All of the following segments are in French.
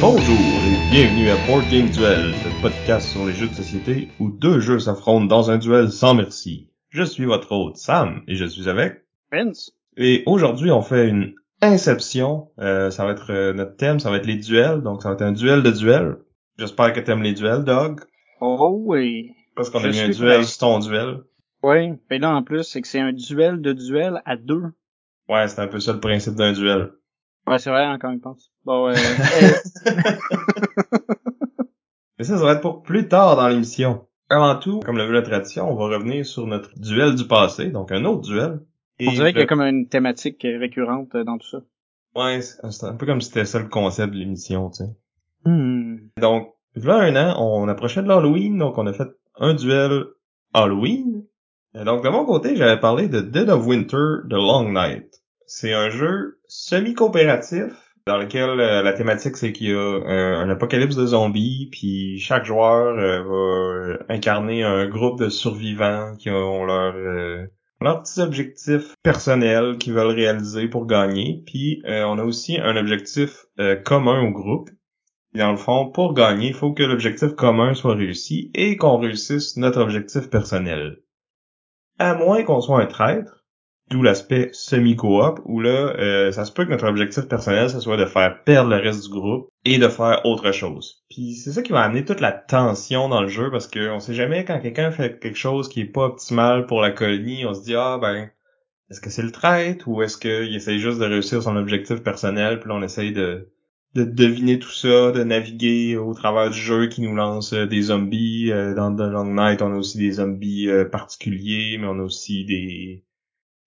Bonjour et bienvenue à Board Game Duel, le podcast sur les jeux de société où deux jeux s'affrontent dans un duel sans merci. Je suis votre hôte Sam et je suis avec Vince. et aujourd'hui on fait une inception. Euh, ça va être euh, notre thème, ça va être les duels, donc ça va être un duel de duel. J'espère que t'aimes les duels, Dog, Oh oui. parce qu'on a mis un duel sur ton duel. Oui. Mais là, en plus, c'est que c'est un duel de duel à deux. Ouais, c'est un peu ça le principe d'un duel. Ouais, c'est vrai, encore une pense. Bon, euh, Mais ça, ça va être pour plus tard dans l'émission. Avant tout, comme le veut la tradition, on va revenir sur notre duel du passé, donc un autre duel. Et on dirait qu'il y a comme une thématique récurrente euh, dans tout ça. Ouais, c'est un peu comme si c'était ça le concept de l'émission, tu sais. Hmm. Donc, là un an, on approchait de l'Halloween, donc on a fait un duel Halloween. Et donc, de mon côté, j'avais parlé de Dead of Winter The Long Night. C'est un jeu semi-coopératif dans lequel euh, la thématique c'est qu'il y a un, un apocalypse de zombies, puis chaque joueur euh, va euh, incarner un groupe de survivants qui ont leur euh, leurs petits objectifs personnels qu'ils veulent réaliser pour gagner. Puis euh, on a aussi un objectif euh, commun au groupe. Et dans le fond, pour gagner, il faut que l'objectif commun soit réussi et qu'on réussisse notre objectif personnel. À moins qu'on soit un traître, d'où l'aspect semi-coop, où là, euh, ça se peut que notre objectif personnel, ce soit de faire perdre le reste du groupe et de faire autre chose. Puis c'est ça qui va amener toute la tension dans le jeu, parce que on sait jamais quand quelqu'un fait quelque chose qui est pas optimal pour la colonie, on se dit, ah ben, est-ce que c'est le traître ou est-ce qu'il essaie juste de réussir son objectif personnel, puis là on essaye de de deviner tout ça, de naviguer au travers du jeu qui nous lance euh, des zombies. Euh, dans The Long Night, on a aussi des zombies euh, particuliers, mais on a aussi des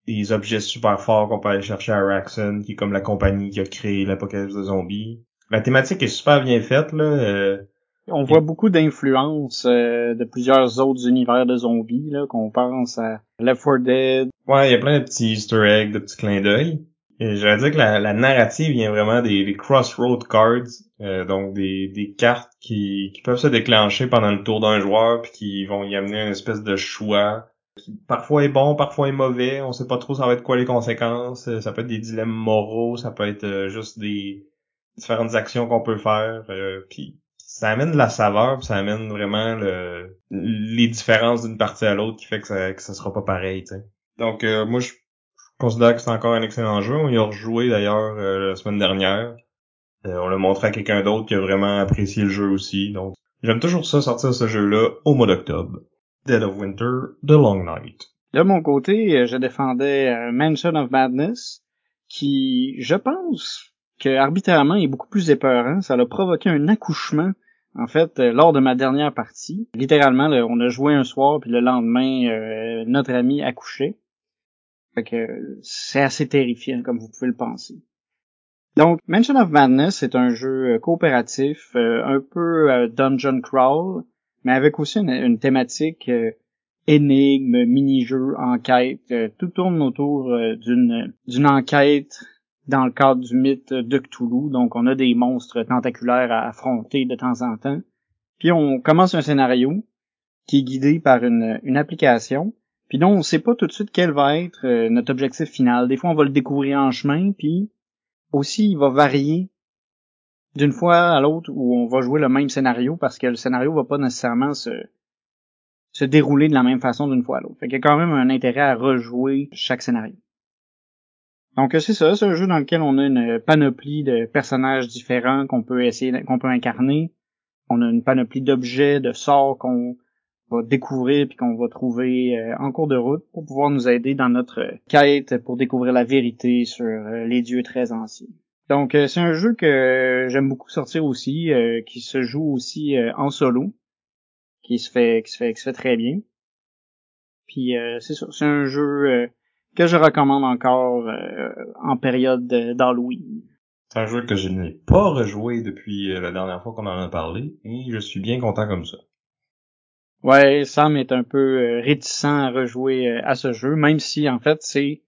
des objets super forts qu'on peut aller chercher à Raxon, qui est comme la compagnie qui a créé l'apocalypse de zombies. La thématique est super bien faite, là. euh, On voit beaucoup d'influences euh, de plusieurs autres univers de zombies, là, qu'on pense à Left 4 Dead. Ouais, il y a plein de petits easter eggs, de petits clins d'œil. J'allais dire que la, la narrative vient vraiment des, des crossroad cards, euh, donc des, des cartes qui, qui peuvent se déclencher pendant le tour d'un joueur puis qui vont y amener une espèce de choix parfois est bon, parfois est mauvais. On sait pas trop ça va être quoi les conséquences. Ça peut être des dilemmes moraux, ça peut être euh, juste des différentes actions qu'on peut faire. euh, puis ça amène de la saveur, puis ça amène vraiment le, les différences d'une partie à l'autre qui fait que ça, que ça sera pas pareil. Donc euh, moi je considère que c'est encore un excellent jeu. On y a rejoué d'ailleurs euh, la semaine dernière. On l'a montré à quelqu'un d'autre qui a vraiment apprécié le jeu aussi. Donc j'aime toujours ça sortir ce jeu-là au mois d'octobre. Dead of Winter, The Long Night. De mon côté, euh, je défendais euh, Mansion of Madness, qui, je pense, que arbitrairement est beaucoup plus épeurant. Ça a provoqué un accouchement, en fait, euh, lors de ma dernière partie. Littéralement, on a joué un soir, puis le lendemain, notre ami accouchait. Fait que c'est assez terrifiant, comme vous pouvez le penser. Donc, Mansion of Madness est un jeu coopératif, un peu dungeon crawl, mais avec aussi une, une thématique euh, énigmes, mini-jeux, enquêtes, euh, tout tourne autour euh, d'une d'une enquête dans le cadre du mythe de Cthulhu. Donc, on a des monstres tentaculaires à affronter de temps en temps. Puis, on commence un scénario qui est guidé par une, une application. Puis donc, on sait pas tout de suite quel va être euh, notre objectif final. Des fois, on va le découvrir en chemin, puis aussi, il va varier d'une fois à l'autre où on va jouer le même scénario parce que le scénario va pas nécessairement se, se dérouler de la même façon d'une fois à l'autre. Fait qu'il y a quand même un intérêt à rejouer chaque scénario. Donc euh, c'est ça, c'est un jeu dans lequel on a une panoplie de personnages différents qu'on peut essayer, qu'on peut incarner. On a une panoplie d'objets, de sorts qu'on va découvrir puis qu'on va trouver euh, en cours de route pour pouvoir nous aider dans notre quête pour découvrir la vérité sur euh, les dieux très anciens. Donc euh, c'est un jeu que j'aime beaucoup sortir aussi, euh, qui se joue aussi euh, en solo, qui se fait qui se fait qui se fait très bien. Puis euh, c'est ça, c'est un jeu euh, que je recommande encore euh, en période de- d'Halloween. C'est un jeu que je n'ai pas rejoué depuis la dernière fois qu'on en a parlé et je suis bien content comme ça. Ouais, Sam est un peu réticent à rejouer à ce jeu, même si en fait c'est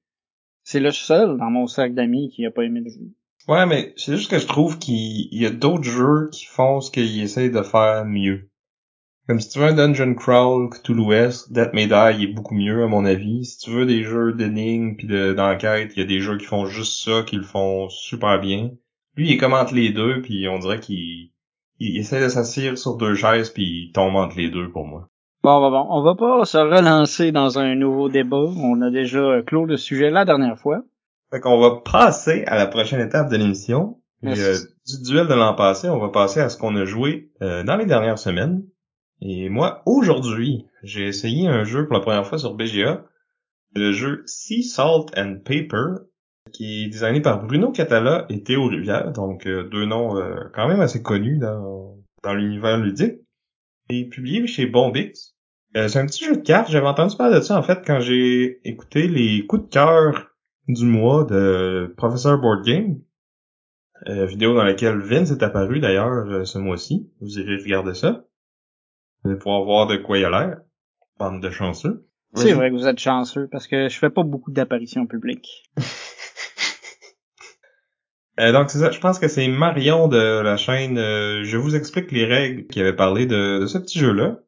c'est le seul dans mon cercle d'amis qui a pas aimé le jeu. Ouais, mais c'est juste que je trouve qu'il y a d'autres jeux qui font ce qu'ils essayent de faire mieux. Comme si tu veux un Dungeon Crawl, Cthulhu-esque, Death May est beaucoup mieux à mon avis. Si tu veux des jeux d'énigmes puis d'enquête, il y a des jeux qui font juste ça, qui le font super bien. Lui, il commente les deux, puis on dirait qu'il il essaie de s'asseoir sur deux chaises, puis il tombe entre les deux pour moi. Bon, bon, bon, on va pas se relancer dans un nouveau débat. On a déjà clos le sujet la dernière fois. Fait qu'on va passer à la prochaine étape de l'émission. Euh, du duel de l'an passé, on va passer à ce qu'on a joué euh, dans les dernières semaines. Et moi, aujourd'hui, j'ai essayé un jeu pour la première fois sur BGA, le jeu Sea Salt and Paper, qui est designé par Bruno Catala et Théo Rivière, donc euh, deux noms euh, quand même assez connus dans, dans l'univers ludique, et publié chez Bombix. Euh, c'est un petit jeu de cartes, j'avais entendu parler de ça en fait quand j'ai écouté les coups de cœur du mois de Professeur Board Game, vidéo dans laquelle Vince est apparu d'ailleurs ce mois-ci, vous irez regarder ça pour voir de quoi il a l'air. Bande de chanceux. C'est vrai que vous êtes chanceux parce que je fais pas beaucoup d'apparitions publiques. euh, donc c'est ça, je pense que c'est Marion de la chaîne euh, Je vous explique les règles qui avait parlé de, ce petit jeu-là.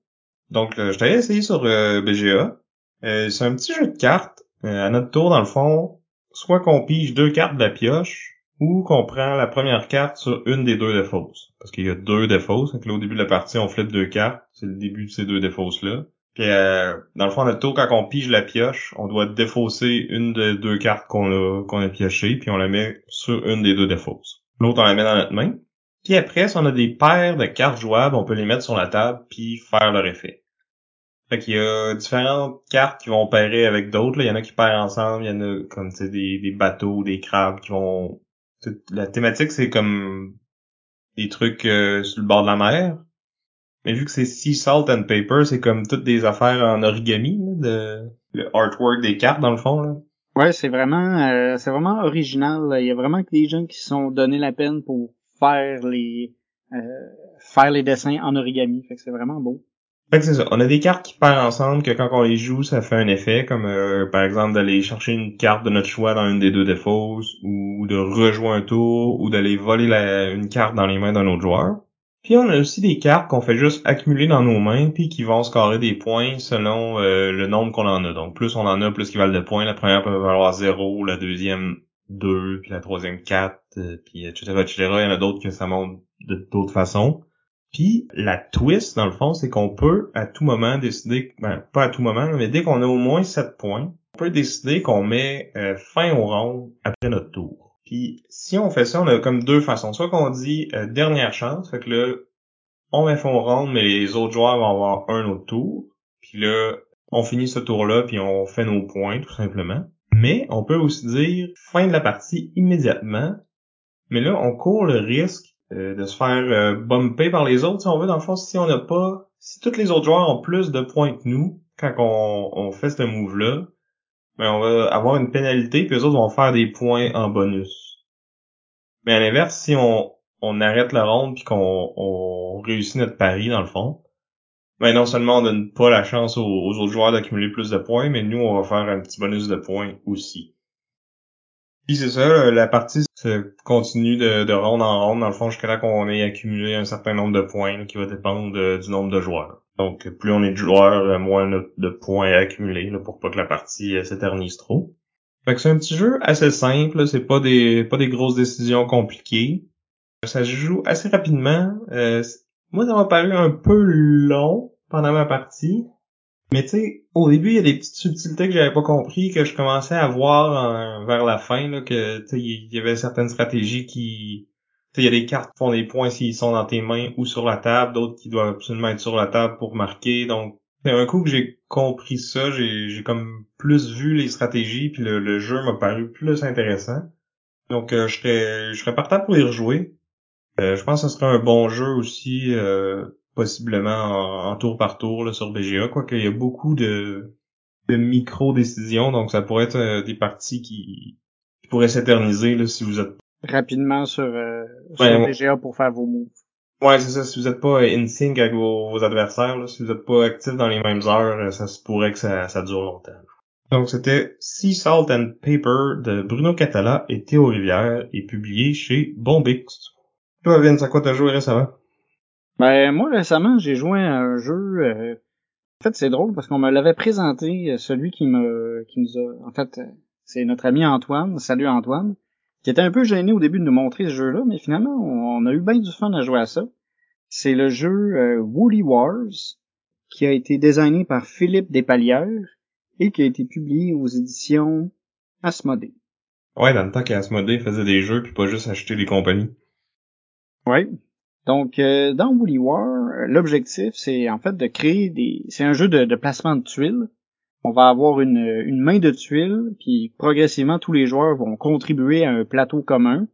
Donc euh, je t'avais essayé sur euh, BGA. c'est un petit jeu de cartes. à notre tour, dans le fond, soit qu'on pige deux cartes de la pioche, ou qu'on prend la première carte sur une des deux défausses. Parce qu'il y a deux défausses. Donc là, au début de la partie, on flippe deux cartes. C'est le début de ces deux défausses-là. Puis euh, dans le fond, notre tour, quand on pige la pioche, on doit défausser une des deux cartes qu'on a qu'on a piochées, puis on la met sur une des deux défausses. L'autre, on la met dans notre main. Puis après, si on a des paires de cartes jouables, on peut les mettre sur la table puis faire leur effet. Fait qu'il y a différentes cartes qui vont pairer avec d'autres. Il y en a qui pairent ensemble, il y en a comme des, des bateaux, des crabes qui vont la thématique, c'est comme des trucs euh, sur le bord de la mer. Mais vu que c'est Sea Salt and Paper, c'est comme toutes des affaires en origami, de le artwork des cartes dans le fond. Là. Ouais, c'est vraiment euh, c'est vraiment original. Il y a vraiment que des gens qui se sont donné la peine pour faire les euh, faire les dessins en origami. Fait que c'est vraiment beau. Fait que c'est ça. On a des cartes qui partent ensemble que quand on les joue, ça fait un effet, comme euh, par exemple d'aller chercher une carte de notre choix dans une des deux défausses, ou de rejouer un tour, ou d'aller voler une carte dans les mains d'un autre joueur. Puis on a aussi des cartes qu'on fait juste accumuler dans nos mains, puis qui vont scorer des points selon euh, le nombre qu'on en a. Donc plus on en a, plus qu'ils valent de points. La première peut valoir 0, la deuxième 2, puis la troisième 4, euh, puis etc., etc. Il y en a d'autres que ça monte de d'autres façons. Puis la twist, dans le fond, c'est qu'on peut à tout moment décider, ben, pas à tout moment, mais dès qu'on a au moins 7 points, on peut décider qu'on met euh, fin au round après notre tour. Puis si on fait ça, on a comme deux façons. Soit qu'on dit euh, dernière chance, fait que là, on met fin au round, mais les autres joueurs vont avoir un autre tour. Puis là, on finit ce tour-là, puis on fait nos points, tout simplement. Mais on peut aussi dire fin de la partie immédiatement. Mais là, on court le risque euh, de se faire euh, bumper par les autres, si on veut. Dans le fond, si on n'a pas... Si tous les autres joueurs ont plus de points que nous, quand on, on fait ce move-là, ben on va avoir une pénalité, puis les autres vont faire des points en bonus. Mais à l'inverse, si on, on arrête la ronde puis qu'on on réussit notre pari, dans le fond, ben non seulement on donne pas la chance aux, aux autres joueurs d'accumuler plus de points, mais nous, on va faire un petit bonus de points aussi. Puis c'est ça, la partie se continue de, de ronde en ronde, dans le fond, jusqu'à là qu'on ait accumulé un certain nombre de points qui va dépendre du nombre de joueurs. Donc plus on est de joueurs, moins de, points à accumuler là, pour pas que la partie euh, s'éternise trop. Fait que c'est un petit jeu assez simple, c'est pas des pas des grosses décisions compliquées. Ça se joue assez rapidement. Euh, moi, ça m'a paru un peu long pendant ma partie. Mais tu sais, au début, il y a des petites subtilités que j'avais pas compris, que je commençais à voir vers la fin, là, que il y avait certaines stratégies qui. Il y a des cartes qui font des points s'ils sont dans tes mains ou sur la table, d'autres qui doivent absolument être sur la table pour marquer. Donc, un coup que j'ai compris ça, j'ai comme plus vu les stratégies, puis le, jeu m'a paru plus intéressant. Donc, euh, je serais je serais partant pour y rejouer. Euh, je pense que ce serait un bon jeu aussi. Euh, possiblement en, tour par tour là, sur BGA, quoique il y a beaucoup de, de micro-décisions, donc ça pourrait être euh, des parties qui, pourraient s'éterniser là, si vous êtes rapidement sur, euh, BGA pour faire vos moves. Ouais, c'est ça. Si vous êtes pas in sync avec vos, vos adversaires, là, si vous êtes pas actif dans les mêmes heures, euh, ça se pourrait que ça, ça dure longtemps. Donc c'était Sea Salt and Paper de Bruno Catala et Théo Rivière et publié chez Bombix. Toi, Vince, à quoi t'as joué récemment? Ben moi récemment j'ai joué à un jeu. euh, En fait c'est drôle parce qu'on me l'avait présenté, euh, celui qui me qui nous a. En fait euh, c'est notre ami Antoine. Salut Antoine. Qui était un peu gêné au début de nous montrer ce jeu-là, mais finalement on, on a eu bien du fun à jouer à ça. C'est le jeu euh, Woolly Wars qui a été designé par Philippe Despalières et qui a été publié aux éditions Asmodée. Ouais, dans le temps qu'Asmodée faisait des jeux puis pas juste acheter des compagnies. Ouais. Donc, euh, dans Woolly War, l'objectif, c'est en fait de créer des... C'est un jeu de, de placement de tuiles. On va avoir une, une main de tuiles, puis progressivement, tous les joueurs vont contribuer à un plateau commun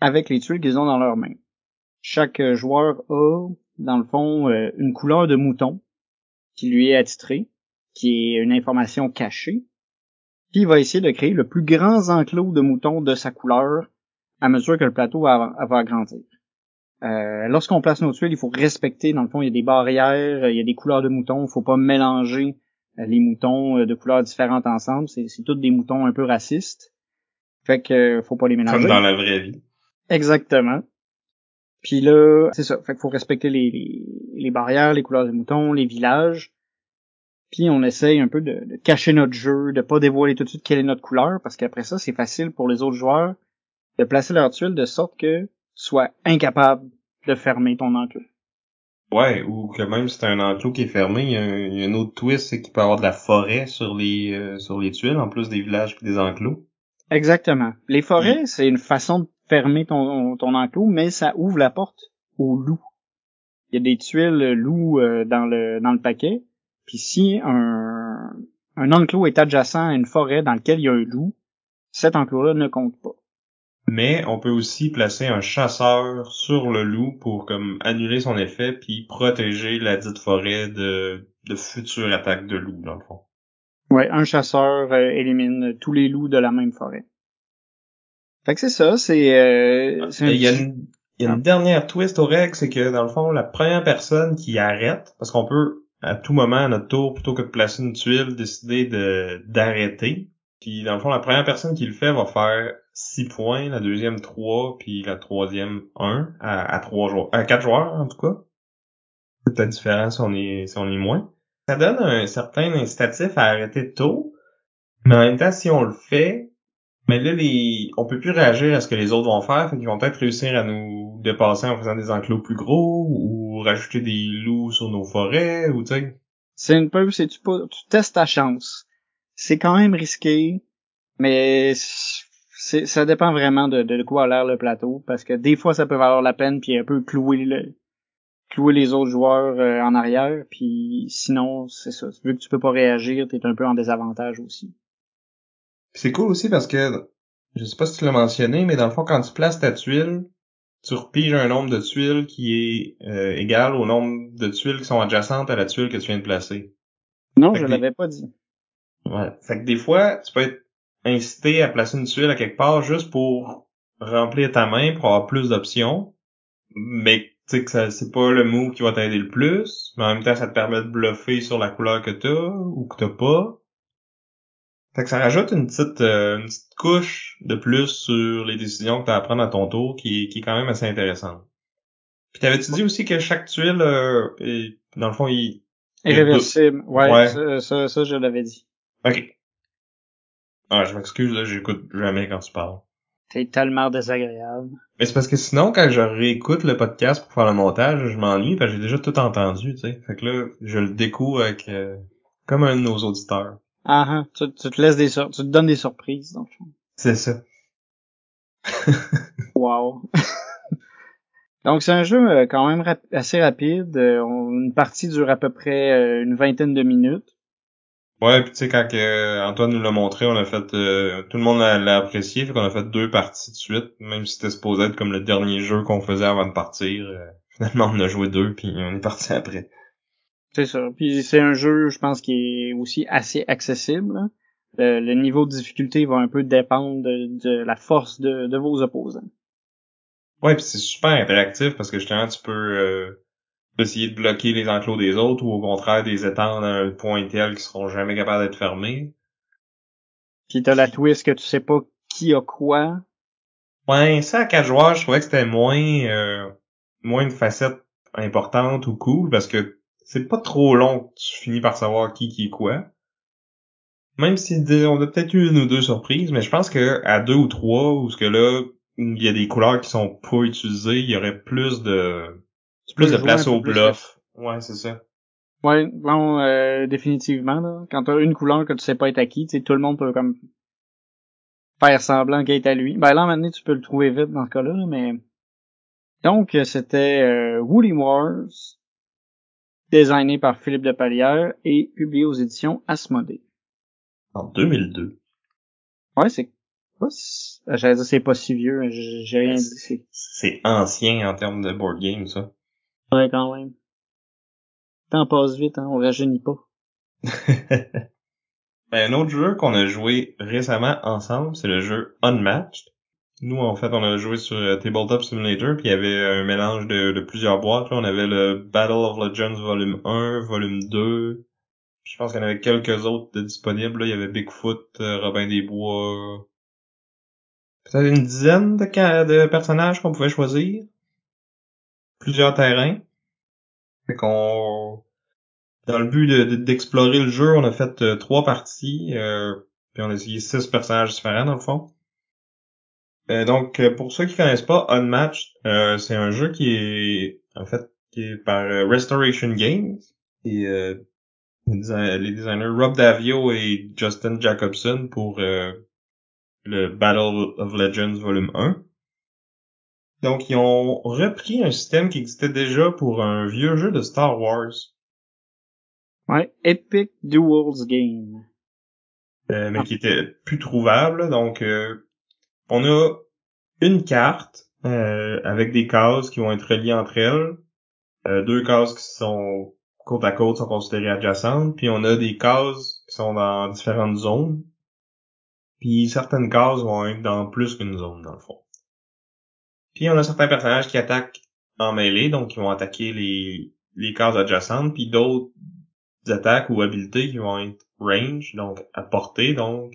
avec les tuiles qu'ils ont dans leurs mains. Chaque euh, joueur a, dans le fond, euh, une couleur de mouton qui lui est attitrée, qui est une information cachée. Puis il va essayer de créer le plus grand enclos de moutons de sa couleur à mesure que le plateau va, va agrandir. Euh, Lorsqu'on place nos tuiles, il faut respecter, dans le fond, il y a des barrières, il y a des couleurs de moutons, il faut pas mélanger euh, les moutons euh, de couleurs différentes ensemble. C'est, c'est tous des moutons un peu racistes. Fait que faut pas les mélanger. Comme dans la vraie vie. Exactement. Puis là, c'est ça. Fait qu'il faut respecter les, les, les barrières, les couleurs des moutons, les villages. Puis on essaye un peu de, de cacher notre jeu, de pas dévoiler tout de suite quelle est notre couleur, parce qu'après ça, c'est facile pour les autres joueurs de placer leurs tuiles de sorte que sois incapable de fermer ton enclos. Ouais, ou que même si c'est un enclos qui est fermé, il y a un, il y a un autre twist, c'est qu'il peut y avoir de la forêt sur les euh, sur les tuiles, en plus des villages et des enclos. Exactement. Les forêts, c'est une façon de fermer ton, ton enclos, mais ça ouvre la porte aux loups. Il y a des tuiles loups euh, dans le dans le paquet. Puis si un, un enclos est adjacent à une forêt dans laquelle il y a un loup, cet enclos-là ne compte pas. Mais on peut aussi placer un chasseur sur le loup pour comme annuler son effet puis protéger la dite forêt de, de futures attaques de loups, dans le fond. Ouais, un chasseur euh, élimine tous les loups de la même forêt. Fait que c'est ça, c'est... Euh, un Il y a une, y a une dernière twist aux règles, c'est que dans le fond, la première personne qui arrête, parce qu'on peut à tout moment à notre tour, plutôt que de placer une tuile, décider de d'arrêter. Puis dans le fond, la première personne qui le fait va faire 6 points, la deuxième 3, puis la troisième 1 à, à 3 joueurs. À 4 joueurs en tout cas. C'est peut-être différent si on est si on est moins. Ça donne un certain incitatif à arrêter tôt, mais en même temps, si on le fait, mais là, les, on peut plus réagir à ce que les autres vont faire, fait vont peut-être réussir à nous dépasser en faisant des enclos plus gros, ou rajouter des loups sur nos forêts, ou tu sais. C'est une peu, c'est tu, tu testes ta chance. C'est quand même risqué, mais c'est, ça dépend vraiment de, de quoi a l'air le plateau, parce que des fois ça peut valoir la peine puis un peu clouer le, clouer les autres joueurs euh, en arrière, puis sinon c'est ça. Vu que tu peux pas réagir, t'es un peu en désavantage aussi. C'est cool aussi parce que, je sais pas si tu l'as mentionné, mais dans le fond, quand tu places ta tuile, tu repiges un nombre de tuiles qui est euh, égal au nombre de tuiles qui sont adjacentes à la tuile que tu viens de placer. Non, Fait je l'avais pas dit. Ouais. Fait que des fois, tu peux être incité à placer une tuile à quelque part juste pour remplir ta main, pour avoir plus d'options. Mais tu sais que ça c'est pas le move qui va t'aider le plus, mais en même temps ça te permet de bluffer sur la couleur que t'as ou que t'as pas. Fait que ça rajoute une petite, euh, une petite couche de plus sur les décisions que t'as à prendre à ton tour qui, est- qui est quand même assez intéressante. Puis t'avais-tu dit aussi que chaque tuile, euh, est- dans le fond, il... Irréversible. Ouais, Ouais. Ça, ça, ça, je l'avais dit. Ok. Ah, je m'excuse, là, j'écoute jamais quand tu parles. T'es tellement désagréable. Mais c'est parce que sinon, quand je réécoute le podcast pour faire le montage, je m'ennuie parce que j'ai déjà tout entendu, tu sais. Fait que là, je le découvre avec euh, comme un de nos auditeurs. Ah, ah, tu, tu te laisses des sur- tu te donnes des surprises, donc. C'est ça. Wow. Donc c'est un jeu euh, quand même rap- assez rapide. Euh, une partie dure à peu près euh, une vingtaine de minutes. Ouais, puis tu sais, quand que Antoine nous l'a montré, on a fait... euh, tout le monde l'a apprécié, fait qu'on a fait deux parties de suite, même si c'était supposé être comme le dernier jeu qu'on faisait avant de partir. euh, finalement, on a joué deux, puis on est parti après. C'est ça. Puis c'est un jeu, je pense, qui est aussi assez accessible. hein. Le, le niveau de difficulté va un peu dépendre de, de la force de, de vos opposants. Ouais, puis c'est super interactif parce que justement, tu peux euh, essayer de bloquer les enclos des autres ou au contraire des étendre à un point tel qui seront jamais capables d'être fermés. Puis t'as la twist que tu sais pas qui a quoi. Ouais, ça à quatre joueurs, je trouvais que c'était moins euh, moins une facette importante ou cool parce que c'est pas trop long que tu finis par savoir qui qui est quoi. Même si on a peut-être eu une ou deux surprises, mais je pense que à deux ou trois, ou ce que là, il y a des couleurs qui sont pas utilisées, il y aurait plus de plus de place au bluff. Ouais, c'est ça. Ouais, bon, euh, définitivement, là. Quand t'as une couleur que tu sais pas être acquis, tu sais, tout le monde peut comme faire semblant qu'elle est à lui. Ben là, maintenant, tu peux le trouver vite dans ce cas-là, mais... Donc, c'était euh, Woody Wars, designé par Philippe de Palière et publié aux éditions Asmodée. En 2002. Ouais, c'est... J'allais dire c'est pas si vieux, j'ai rien dit. C'est ancien en termes de board game, ça. Ouais, quand même. Temps passe vite, hein, on rajeunit pas. ben, un autre jeu qu'on a joué récemment ensemble, c'est le jeu Unmatched. Nous, en fait, on a joué sur euh, Tabletop Simulator, puis il y avait un mélange de, plusieurs boîtes. Là. On avait le Battle of Legends Volume 1, Volume 2. je pense qu'il y en avait quelques autres de disponibles. Là. Il y avait Bigfoot, euh, Robin des Bois. Peut-être une dizaine de, de personnages qu'on pouvait choisir. Plusieurs terrains. Fait qu'on dans le but d'explorer le jeu, on a fait euh, trois parties, euh, puis on a essayé six personnages différents dans le fond. Euh, donc, pour ceux qui connaissent pas, Unmatched, c'est un jeu qui est en fait qui est par Restoration Games et les designers Rob Davio et Justin Jacobson pour le Battle of Legends Volume 1. Donc, ils ont repris un système qui existait déjà pour un vieux jeu de Star Wars. Ouais, Epic Duels Game. Euh, mais qui était plus trouvable. Donc, euh, on a une carte euh, avec des cases qui vont être reliées entre elles. deux cases qui sont côte à côte sont considérées adjacentes. Puis on a des cases qui sont dans différentes zones. Puis certaines cases vont être dans plus qu'une zone, dans le fond. Puis on a certains personnages qui attaquent en mêlée, donc qui vont attaquer les, les cases adjacentes, puis d'autres attaques ou habiletés qui vont être range, donc à portée. Donc,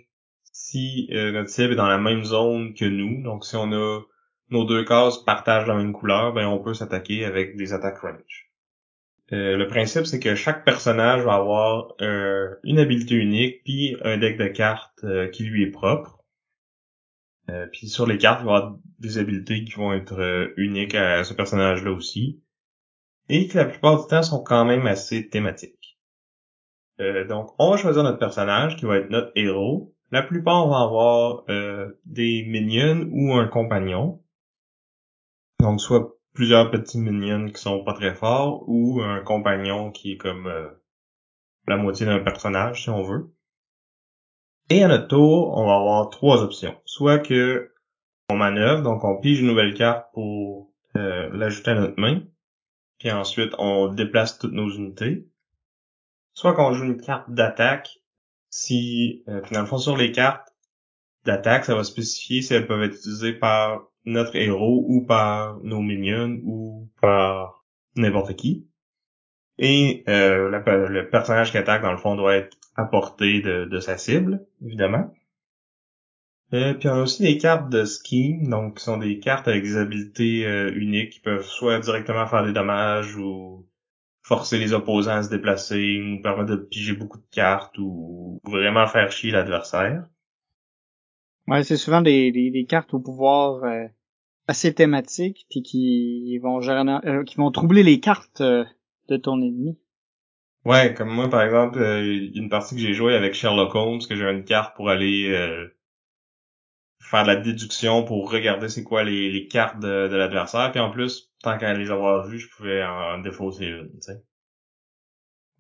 si euh, notre cible est dans la même zone que nous, donc si on a nos deux cases partagent la même couleur, ben on peut s'attaquer avec des attaques range. Euh, le principe, c'est que chaque personnage va avoir euh, une habileté unique, puis un deck de cartes qui lui est propre. Puis sur les cartes, il va y avoir des habiletés qui vont être uniques à ce personnage-là aussi. Et que la plupart du temps sont quand même assez thématiques. Euh, donc, on va choisir notre personnage qui va être notre héros. La plupart vont avoir euh, des minions ou un compagnon. Donc, soit plusieurs petits minions qui sont pas très forts ou un compagnon qui est comme euh, la moitié d'un personnage, si on veut. Et à notre tour, on va avoir trois options. Soit que on manœuvre, donc on pige une nouvelle carte pour l'ajouter à notre main. Puis ensuite, on déplace toutes nos unités soit qu'on joue une carte d'attaque, si euh, finalement sur les cartes d'attaque, ça va spécifier si elles peuvent être utilisées par notre héros ou par nos minions ou par n'importe qui. Et euh, le, personnage qui attaque, dans le fond, doit être à portée de, sa cible, évidemment. Euh, puis on a aussi des cartes de scheme, donc qui sont des cartes avec des habilités euh, uniques qui peuvent soit directement faire des dommages ou forcer les opposants à se déplacer, nous permettre de piger beaucoup de cartes ou vraiment faire chier l'adversaire. Ouais, c'est souvent des, des, cartes au pouvoir euh, assez thématiques puis qui vont euh, qui vont troubler les cartes euh, de ton ennemi? Ouais, comme moi par exemple, une partie que j'ai joué avec Sherlock Holmes, que j'ai une carte pour aller faire de la déduction pour regarder c'est quoi les, les cartes de, de l'adversaire, puis en plus tant qu'à les avoir vues, je pouvais en défausser une, tu sais.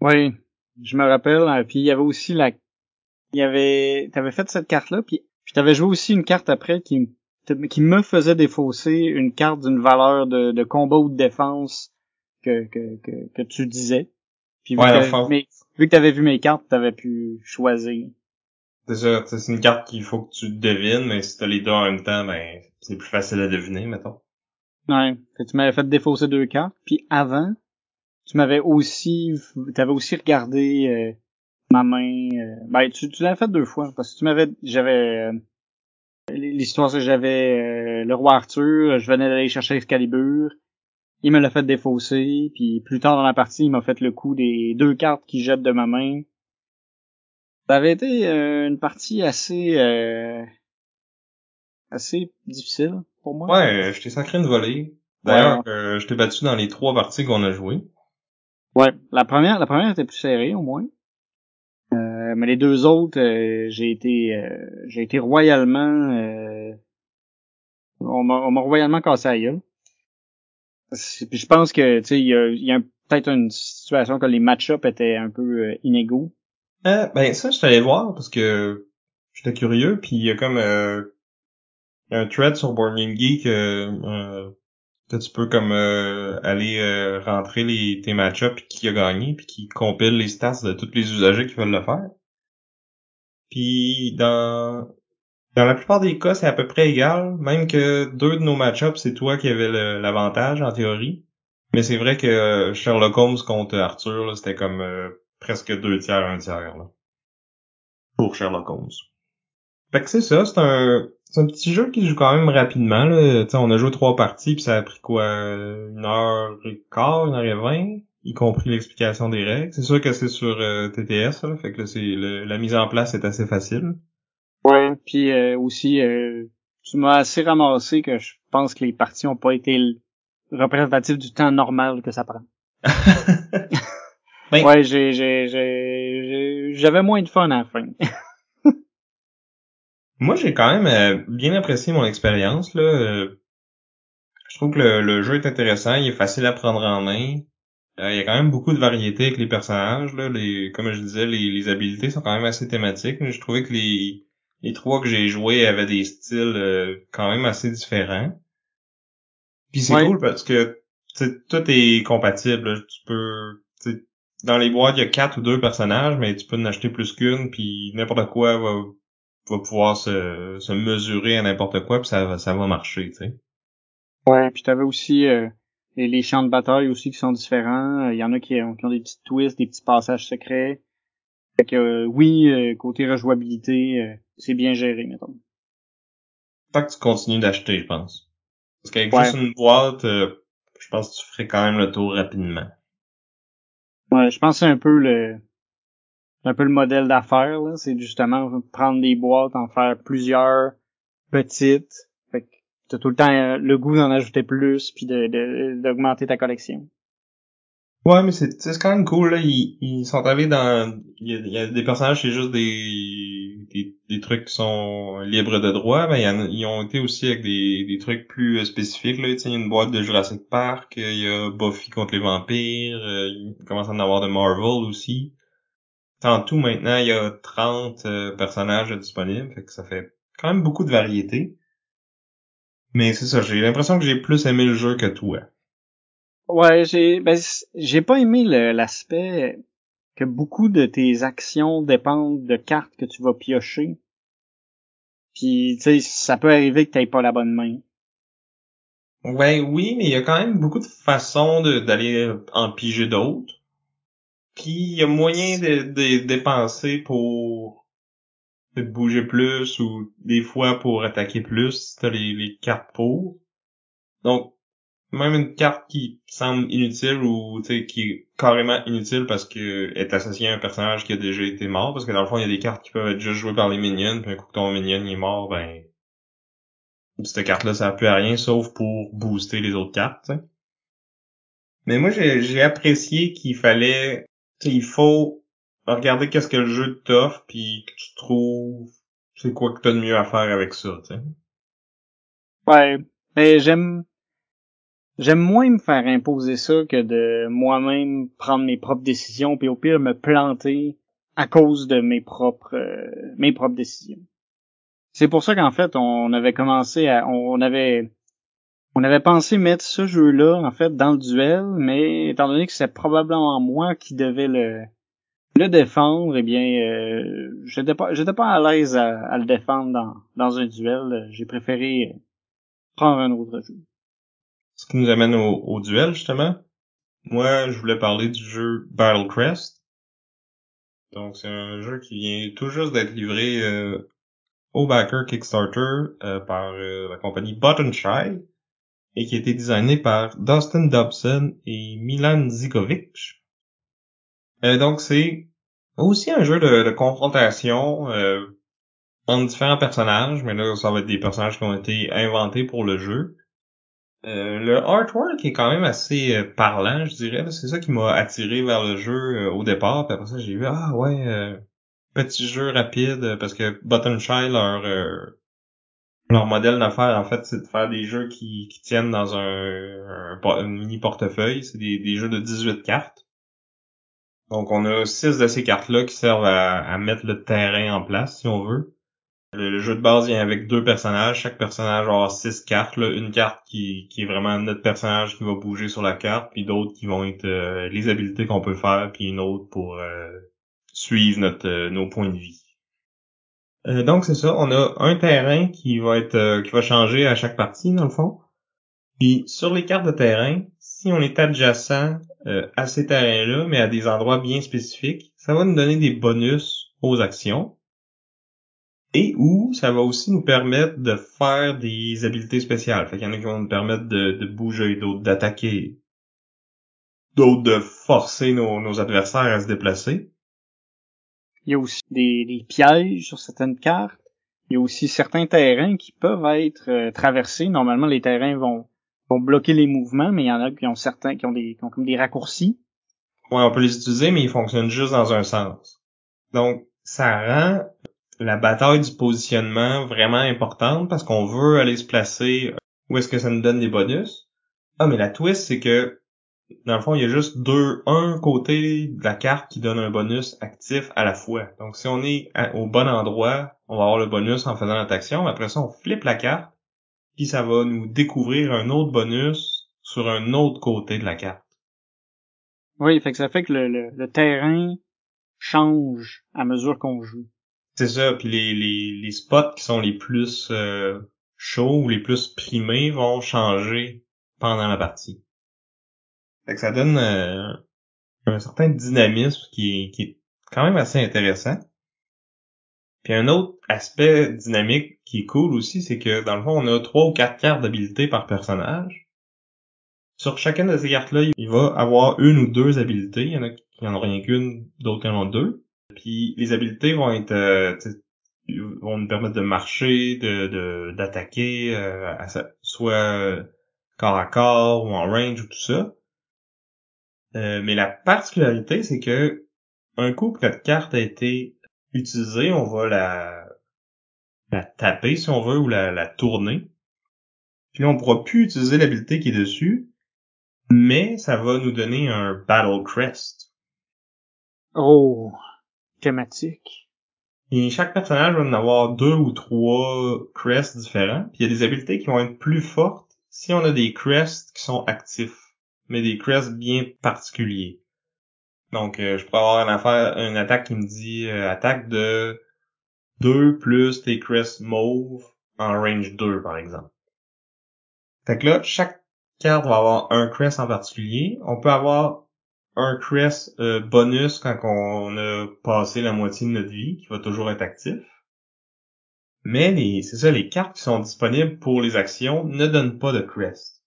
Oui, je me rappelle. Hein, puis il y avait aussi la, il y avait, t'avais fait cette carte-là, puis je t'avais joué aussi une carte après qui qui me faisait défausser une carte d'une valeur de, de combat ou de défense que, que, que, que tu disais. Puis vu, que, vu que t'avais vu mes cartes, t'avais pu choisir. C'est ça, c'est une carte qu'il faut que tu devines, mais si t'as les deux en même temps, ben c'est plus facile à deviner, mettons. Ouais. Tu m'avais fait défausser deux cartes, puis avant, tu m'avais aussi, t'avais aussi regardé euh, ma main. euh, ben, tu, tu l'avais fait deux fois parce que tu m'avais, j'avais euh, l'histoire c'est que j'avais euh, le roi Arthur, je venais d'aller chercher Excalibur, il me l'a fait défausser, puis plus tard dans la partie, il m'a fait le coup des deux cartes qu'il jette de ma main. Ça avait été euh, une partie assez euh, assez difficile pour moi. Ouais, je t'ai sacré une volée. D'ailleurs, euh, je t'ai battu dans les trois parties qu'on a jouées. Ouais, la première, la première était plus serrée au moins. Euh, mais les deux autres, euh, j'ai été, euh, j'ai été royalement, euh, on m'a, on m'a royalement cassé gueule. Puis je pense que, tu sais, il y a, peut-être une situation que les match-ups étaient un peu euh, inégaux. Euh, ben ça, je t'allais voir parce que j'étais curieux, puis il y a comme euh, un thread sur Game Geek que tu peux comme aller rentrer les tes match-ups qui a gagné, puis qui compile les stats de tous les usagers qui veulent le faire. Puis dans dans la plupart des cas, c'est à peu près égal, même que deux de nos match-ups, c'est toi qui avais l'avantage en théorie. Mais c'est vrai que euh, Sherlock Holmes contre Arthur, c'était comme euh, presque deux tiers, un tiers là. Pour Sherlock Holmes. Fait que c'est ça, c'est un c'est un petit jeu qui joue quand même rapidement. Là. On a joué trois parties, puis ça a pris quoi une heure et quart, une heure et vingt, y compris l'explication des règles. C'est sûr que c'est sur euh, TTS, là, fait que là, c'est la mise en place est assez facile. Ouais. Puis euh, aussi, euh, tu m'as assez ramassé que je pense que les parties ont pas été représentatives du temps normal que ça prend. Ben- Ouais, j'ai, j'ai, j'ai, j'avais moins de fun à la fin. Moi, j'ai quand même euh, bien apprécié mon expérience. Là. Euh, Je trouve que le, le jeu est intéressant, il est facile à prendre en main. Euh, il y a quand même beaucoup de variété avec les personnages. Là. Les, comme je disais, les, les habiletés sont quand même assez thématiques. Mais je trouvais que les, les trois que j'ai joués avaient des styles euh, quand même assez différents. Puis c'est Ouais. cool parce que tu sais, tout est compatible. Tu peux. tu sais, Dans les boîtes, il y a quatre ou deux personnages, mais tu peux en acheter plus qu'une, puis n'importe quoi va, va pouvoir se, se mesurer à n'importe quoi, puis ça, va- ça va marcher, tu sais. Ouais. Puis t'avais aussi euh, les, les champs de bataille aussi qui sont différents. Il y en a qui ont, qui ont des petits twists, des petits passages secrets. Fait que euh, oui, euh, côté rejouabilité, euh, c'est bien géré, mettons. Faut que tu continues d'acheter, je pense. Parce qu'avec Ouais. juste une boîte, euh, je pense que tu ferais quand même le tour rapidement. Ouais, je pense que c'est un peu le un peu le modèle d'affaires, là. C'est justement prendre des boîtes, en faire plusieurs petites. Fait que t'as tout le temps le goût d'en ajouter plus puis de, de- d'augmenter ta collection. Ouais, mais c'est c'est quand même cool, là. Ils, ils sont allés dans... Il y, a, il y a des personnages, c'est juste des, des, des trucs qui sont libres de droit, mais il y ils ont été aussi avec des, des trucs plus euh, spécifiques, là. Tu sais, il y a une boîte de Jurassic Park, euh, il y a Buffy contre les vampires, euh, il commence à en avoir de Marvel aussi. En tout, maintenant, il y a 30 euh, personnages disponibles, fait que ça fait quand même beaucoup de variété. Mais c'est ça, j'ai l'impression que j'ai plus aimé le jeu que toi. Ouais, j'ai ben j'ai pas aimé l'aspect que beaucoup de tes actions dépendent de cartes que tu vas piocher. Puis tu sais, ça peut arriver que t'aies pas la bonne main. Ouais, oui, mais il y a quand même beaucoup de façons de- d'aller en piger d'autres. Puis il y a moyen de, de dépenser pour peut-être bouger plus ou des fois pour attaquer plus si t'as les, les cartes pour. Donc même une carte qui semble inutile ou qui est carrément inutile parce que est associée à un personnage qui a déjà été mort parce que dans le fond il y a des cartes qui peuvent être juste jouées par les minions puis un coup que ton minion est mort ben cette carte là ça plus à rien sauf pour booster les autres cartes mais moi j'ai apprécié qu'il fallait il faut regarder qu'est-ce que le jeu t'offre puis que tu trouves c'est quoi que t'as de mieux à faire avec ça tu sais. Ouais, mais j'aime j'aime moins me faire imposer ça que de moi-même prendre mes propres décisions puis au pire me planter à cause de mes propres euh, mes propres décisions. C'est pour ça qu'en fait on avait commencé à on avait on avait pensé mettre ce jeu-là en fait dans le duel, mais étant donné que c'est probablement moi qui devais le le défendre, eh bien euh, j'étais pas j'étais pas à l'aise à, à le défendre dans dans un duel. J'ai préféré prendre un autre jeu. Ce qui nous amène au, au duel, justement. Moi, je voulais parler du jeu Battle Crest. Donc, c'est un jeu qui vient tout juste d'être livré euh, au backer Kickstarter euh, par euh, la compagnie Button Shy et qui a été designé par Dustin Dobson et Milan Zikovic. donc, c'est aussi un jeu de, de confrontation entre différents personnages, mais là, ça va être des personnages qui ont été inventés pour le jeu. Euh, le artwork est quand même assez euh, parlant, je dirais. C'est ça qui m'a attiré vers le jeu euh, au départ. Puis après ça, j'ai vu ah ouais, petit jeu rapide parce que Button Shy leur leur modèle d'affaires en fait, c'est de faire des jeux qui, qui tiennent dans un, mini portefeuille. C'est des, des jeux de 18 cartes. Donc on a six de ces cartes-là qui servent à, à mettre le terrain en place, si on veut. Le, jeu de base vient avec deux personnages. Chaque personnage va avoir six cartes. Une carte qui, est vraiment notre personnage qui va bouger sur la carte, puis d'autres qui vont être euh, les habiletés qu'on peut faire, puis une autre pour euh, suivre notre euh, nos points de vie. donc c'est ça, on a un terrain qui va être qui va changer à chaque partie dans le fond. Puis sur les cartes de terrain, si on est adjacent à ces terrains-là, mais à des endroits bien spécifiques, ça va nous donner des bonus aux actions et où ça va aussi nous permettre de faire des habiletés spéciales. Fait qu'il y en a qui vont nous permettre de, bouger, d'autres d'attaquer, d'autres de forcer nos, adversaires à se déplacer. Il y a aussi des, pièges sur certaines cartes. Il y a aussi certains terrains qui peuvent être euh, traversés. Normalement, les terrains vont, vont bloquer les mouvements, mais il y en a qui ont certains qui ont des qui ont comme des raccourcis. Ouais, on peut les utiliser, mais ils fonctionnent juste dans un sens. Donc, ça rend la bataille du positionnement vraiment importante parce qu'on veut aller se placer où est-ce que ça nous donne des bonus. Ah, mais la twist, c'est que dans le fond, il y a juste deux, un côté de la carte qui donne un bonus actif à la fois. Donc, si on est au bon endroit, on va avoir le bonus en faisant notre action. Après ça, on flippe la carte, puis ça va nous découvrir un autre bonus sur un autre côté de la carte. Oui, fait que ça fait que le terrain change à mesure qu'on joue. C'est ça, puis les, les, les spots qui sont les plus euh, chauds ou les plus primés vont changer pendant la partie. Fait que ça donne euh, un certain dynamisme qui est, qui est quand même assez intéressant. Puis un autre aspect dynamique qui est cool aussi, c'est que dans le fond, on a trois ou quatre cartes d'habilité par personnage. Sur chacune de ces cartes-là, il va avoir une ou deux habilités. Il y en a qui en ont rien qu'une, d'autres qui en ont deux. Puis les habiletés vont être euh, vont nous permettre de marcher, de d'attaquer, euh, soit euh, corps à corps ou en range ou tout ça. mais la particularité, c'est que un coup que notre carte a été utilisée, on va la la taper si on veut ou la, la tourner. Puis on pourra plus utiliser l'habilité qui est dessus, mais ça va nous donner un Battle Crest. Oh, thématique. Et chaque personnage va en avoir deux ou trois crests différents. Puis il y a des habiletés qui vont être plus fortes si on a des crests qui sont actifs, mais des crests bien particuliers. Donc euh, je pourrais avoir une affaire, une attaque qui me dit euh, attaque de 2 plus tes crests mauve en range 2 par exemple. Fait que là, chaque carte va avoir un crest en particulier. On peut avoir un crest euh, bonus quand on a passé la moitié de notre vie, qui va toujours être actif. Mais les, c'est ça, les cartes qui sont disponibles pour les actions ne donnent pas de crest.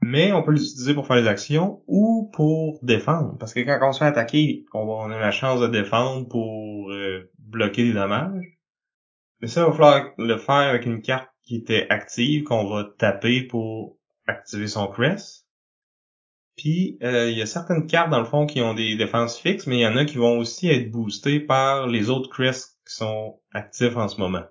Mais on peut l'utiliser pour faire les actions ou pour défendre. Parce que quand on se fait attaquer, on, a la chance de défendre pour euh, bloquer des dommages. Mais ça, il va falloir le faire avec une carte qui était active, qu'on va taper pour activer son crest. Puis euh, il y a certaines cartes dans le fond qui ont des défenses fixes, mais il y en a qui vont aussi être boostées par les autres crests qui sont actifs en ce moment.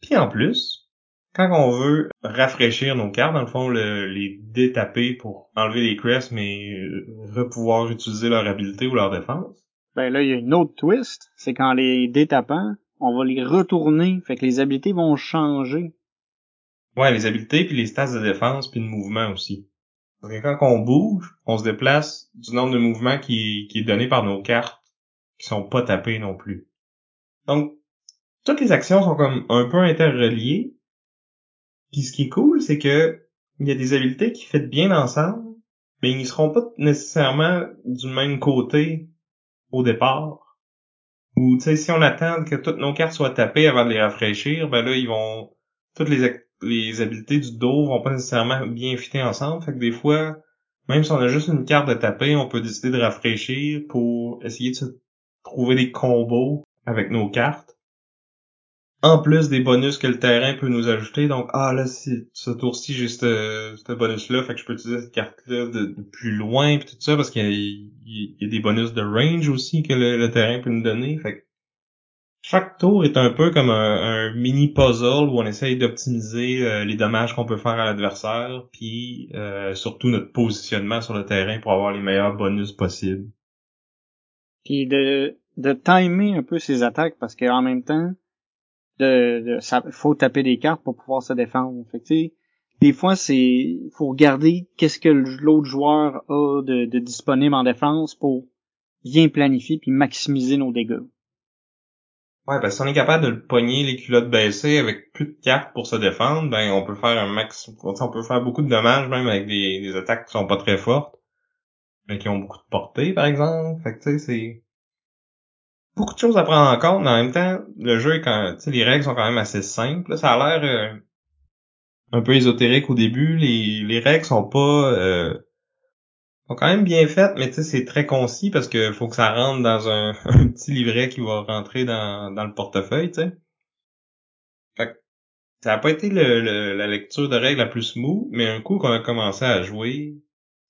Puis en plus, quand on veut rafraîchir nos cartes, dans le fond, les détaper pour enlever les crests, mais euh, pouvoir utiliser leur habilité ou leur défense. Ben là, il y a une autre twist, c'est qu'en les détapant, on va les retourner, fait que les habilités vont changer. Ouais, les habilités, puis les stats de défense, puis de mouvement aussi. Quand on bouge, on se déplace du nombre de mouvements qui, qui est donné par nos cartes, qui sont pas tapées non plus. Donc, toutes les actions sont comme un peu interreliées. Puis ce qui est cool, c'est que il y a des habiletés qui font bien ensemble, mais ils seront pas nécessairement du même côté au départ. Ou tu sais, si on attend que toutes nos cartes soient tapées avant de les rafraîchir, ben là, ils vont. Toutes les, les habiletés du dos vont pas nécessairement bien fitter ensemble. Fait que des fois, même si on a juste une carte de taper, on peut décider de rafraîchir pour essayer de se trouver des combos avec nos cartes. En plus des bonus que le terrain peut nous ajouter, donc ah là si ce tour-ci j'ai ce bonus-là, fait que je peux utiliser cette carte-là de, plus loin puis tout ça parce qu'il y, a des bonus de range aussi que le, terrain peut nous donner. Fait chaque tour est un peu comme un, mini puzzle où on essaye d'optimiser euh, les dommages qu'on peut faire à l'adversaire, puis euh, surtout notre positionnement sur le terrain pour avoir les meilleurs bonus possibles. Puis de, de timer un peu ses attaques parce qu'en même temps, de, ça, faut taper des cartes pour pouvoir se défendre. Fait des fois, c'est faut regarder qu'est-ce que l'autre joueur a de, de, disponible en défense pour bien planifier puis maximiser nos dégâts. Ouais, ben si on est capable de le pogner les culottes baissées avec plus de cartes pour se défendre, ben on peut faire un max, on peut faire beaucoup de dommages même avec des, des attaques qui sont pas très fortes, mais qui ont beaucoup de portée par exemple. Fait que tu sais c'est beaucoup de choses à prendre en compte, mais en même temps le jeu est quand, tu sais les règles sont quand même assez simples. ça a l'air euh, un peu ésotérique au début. Les les règles sont pas euh, sont quand même bien faites, mais tu sais, c'est très concis parce que faut que ça rentre dans un, petit livret qui va rentrer dans, dans le portefeuille, tu sais. ça a pas été le, la lecture de règles la plus smooth, mais un coup qu'on a commencé à jouer,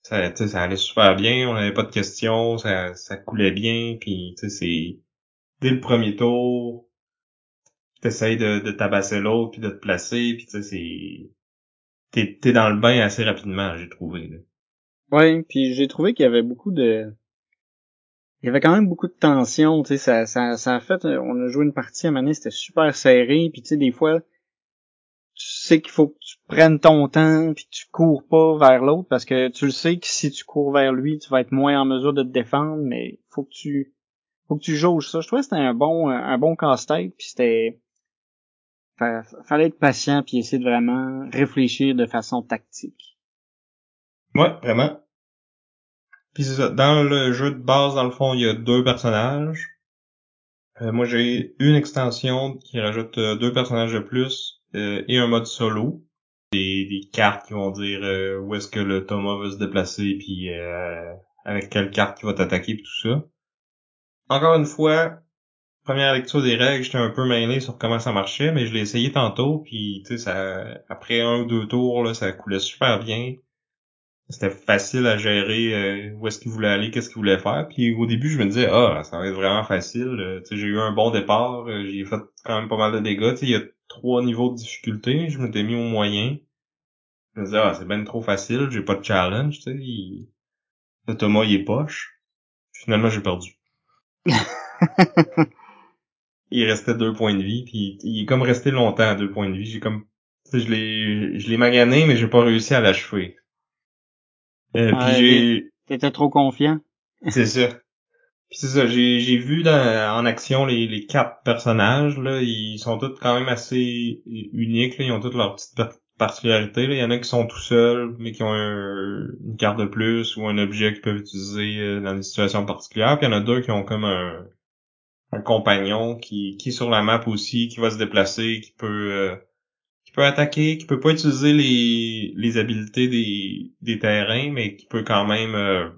ça, ça allait super bien, on n'avait pas de questions, ça, ça coulait bien, puis tu sais, c'est dès le premier tour, t'essayes de, de tabasser l'autre puis de te placer, puis tu sais, c'est t'es, t'es dans le bain assez rapidement, j'ai trouvé. Là. Ouais, puis j'ai trouvé qu'il y avait beaucoup de il y avait quand même beaucoup de tension, tu sais, ça, ça, ça a fait, on a joué une partie à Mané, c'était super serré, puis tu sais, des fois, tu sais qu'il faut que tu prennes ton temps, puis tu cours pas vers l'autre, parce que tu le sais que si tu cours vers lui, tu vas être moins en mesure de te défendre, mais faut que tu, faut que tu jauges ça. Je trouvais que c'était un bon, un bon casse-tête, puis c'était, fallait être patient, puis essayer de vraiment réfléchir de façon tactique. Ouais, vraiment. Puis c'est ça. Dans le jeu de base, dans le fond, il y a deux personnages. Euh, moi, j'ai une extension qui rajoute euh, deux personnages de plus euh, et un mode solo. Des, des cartes qui vont dire où est-ce que le Thomas va se déplacer, puis avec quelle carte il va t'attaquer, puis tout ça. Encore une fois, première lecture des règles, j'étais un peu mêlé sur comment ça marchait, mais je l'ai essayé tantôt, puis tu sais, ça, après un ou deux tours, là, ça coulait super bien c'était facile à gérer euh, où est-ce qu'il voulait aller, qu'est-ce qu'il voulait faire. Puis au début, je me disais, ah, ça va être vraiment facile. Euh, j'ai eu un bon départ, euh, j'ai fait quand même pas mal de dégâts. Il y a trois niveaux de difficulté, je m'étais mis au moyen. Je me disais, ah, c'est bien trop facile, j'ai pas de challenge. sais il... Le Thomas, il est poche. Finalement, j'ai perdu. il restait deux points de vie, puis il est comme resté longtemps à deux points de vie. J'ai comme, je l'ai, je l'ai magané, mais j'ai pas réussi à l'achever. Euh, puis j'ai... T'étais trop confiant. c'est ça. Puis c'est ça, j'ai, j'ai vu dans, en action les, les quatre personnages, là, ils sont tous quand même assez uniques, là, ils ont toutes leurs petites particularités. Là. Il y en a qui sont tout seuls, mais qui ont une carte de plus ou un objet qu'ils peuvent utiliser euh, dans des situations particulières. Puis il y en a deux qui ont comme un, un compagnon qui, qui est sur la map aussi, qui va se déplacer, qui peut euh, peut attaquer, qui peut pas utiliser les, les habiletés des, des terrains, mais qui peut quand même euh,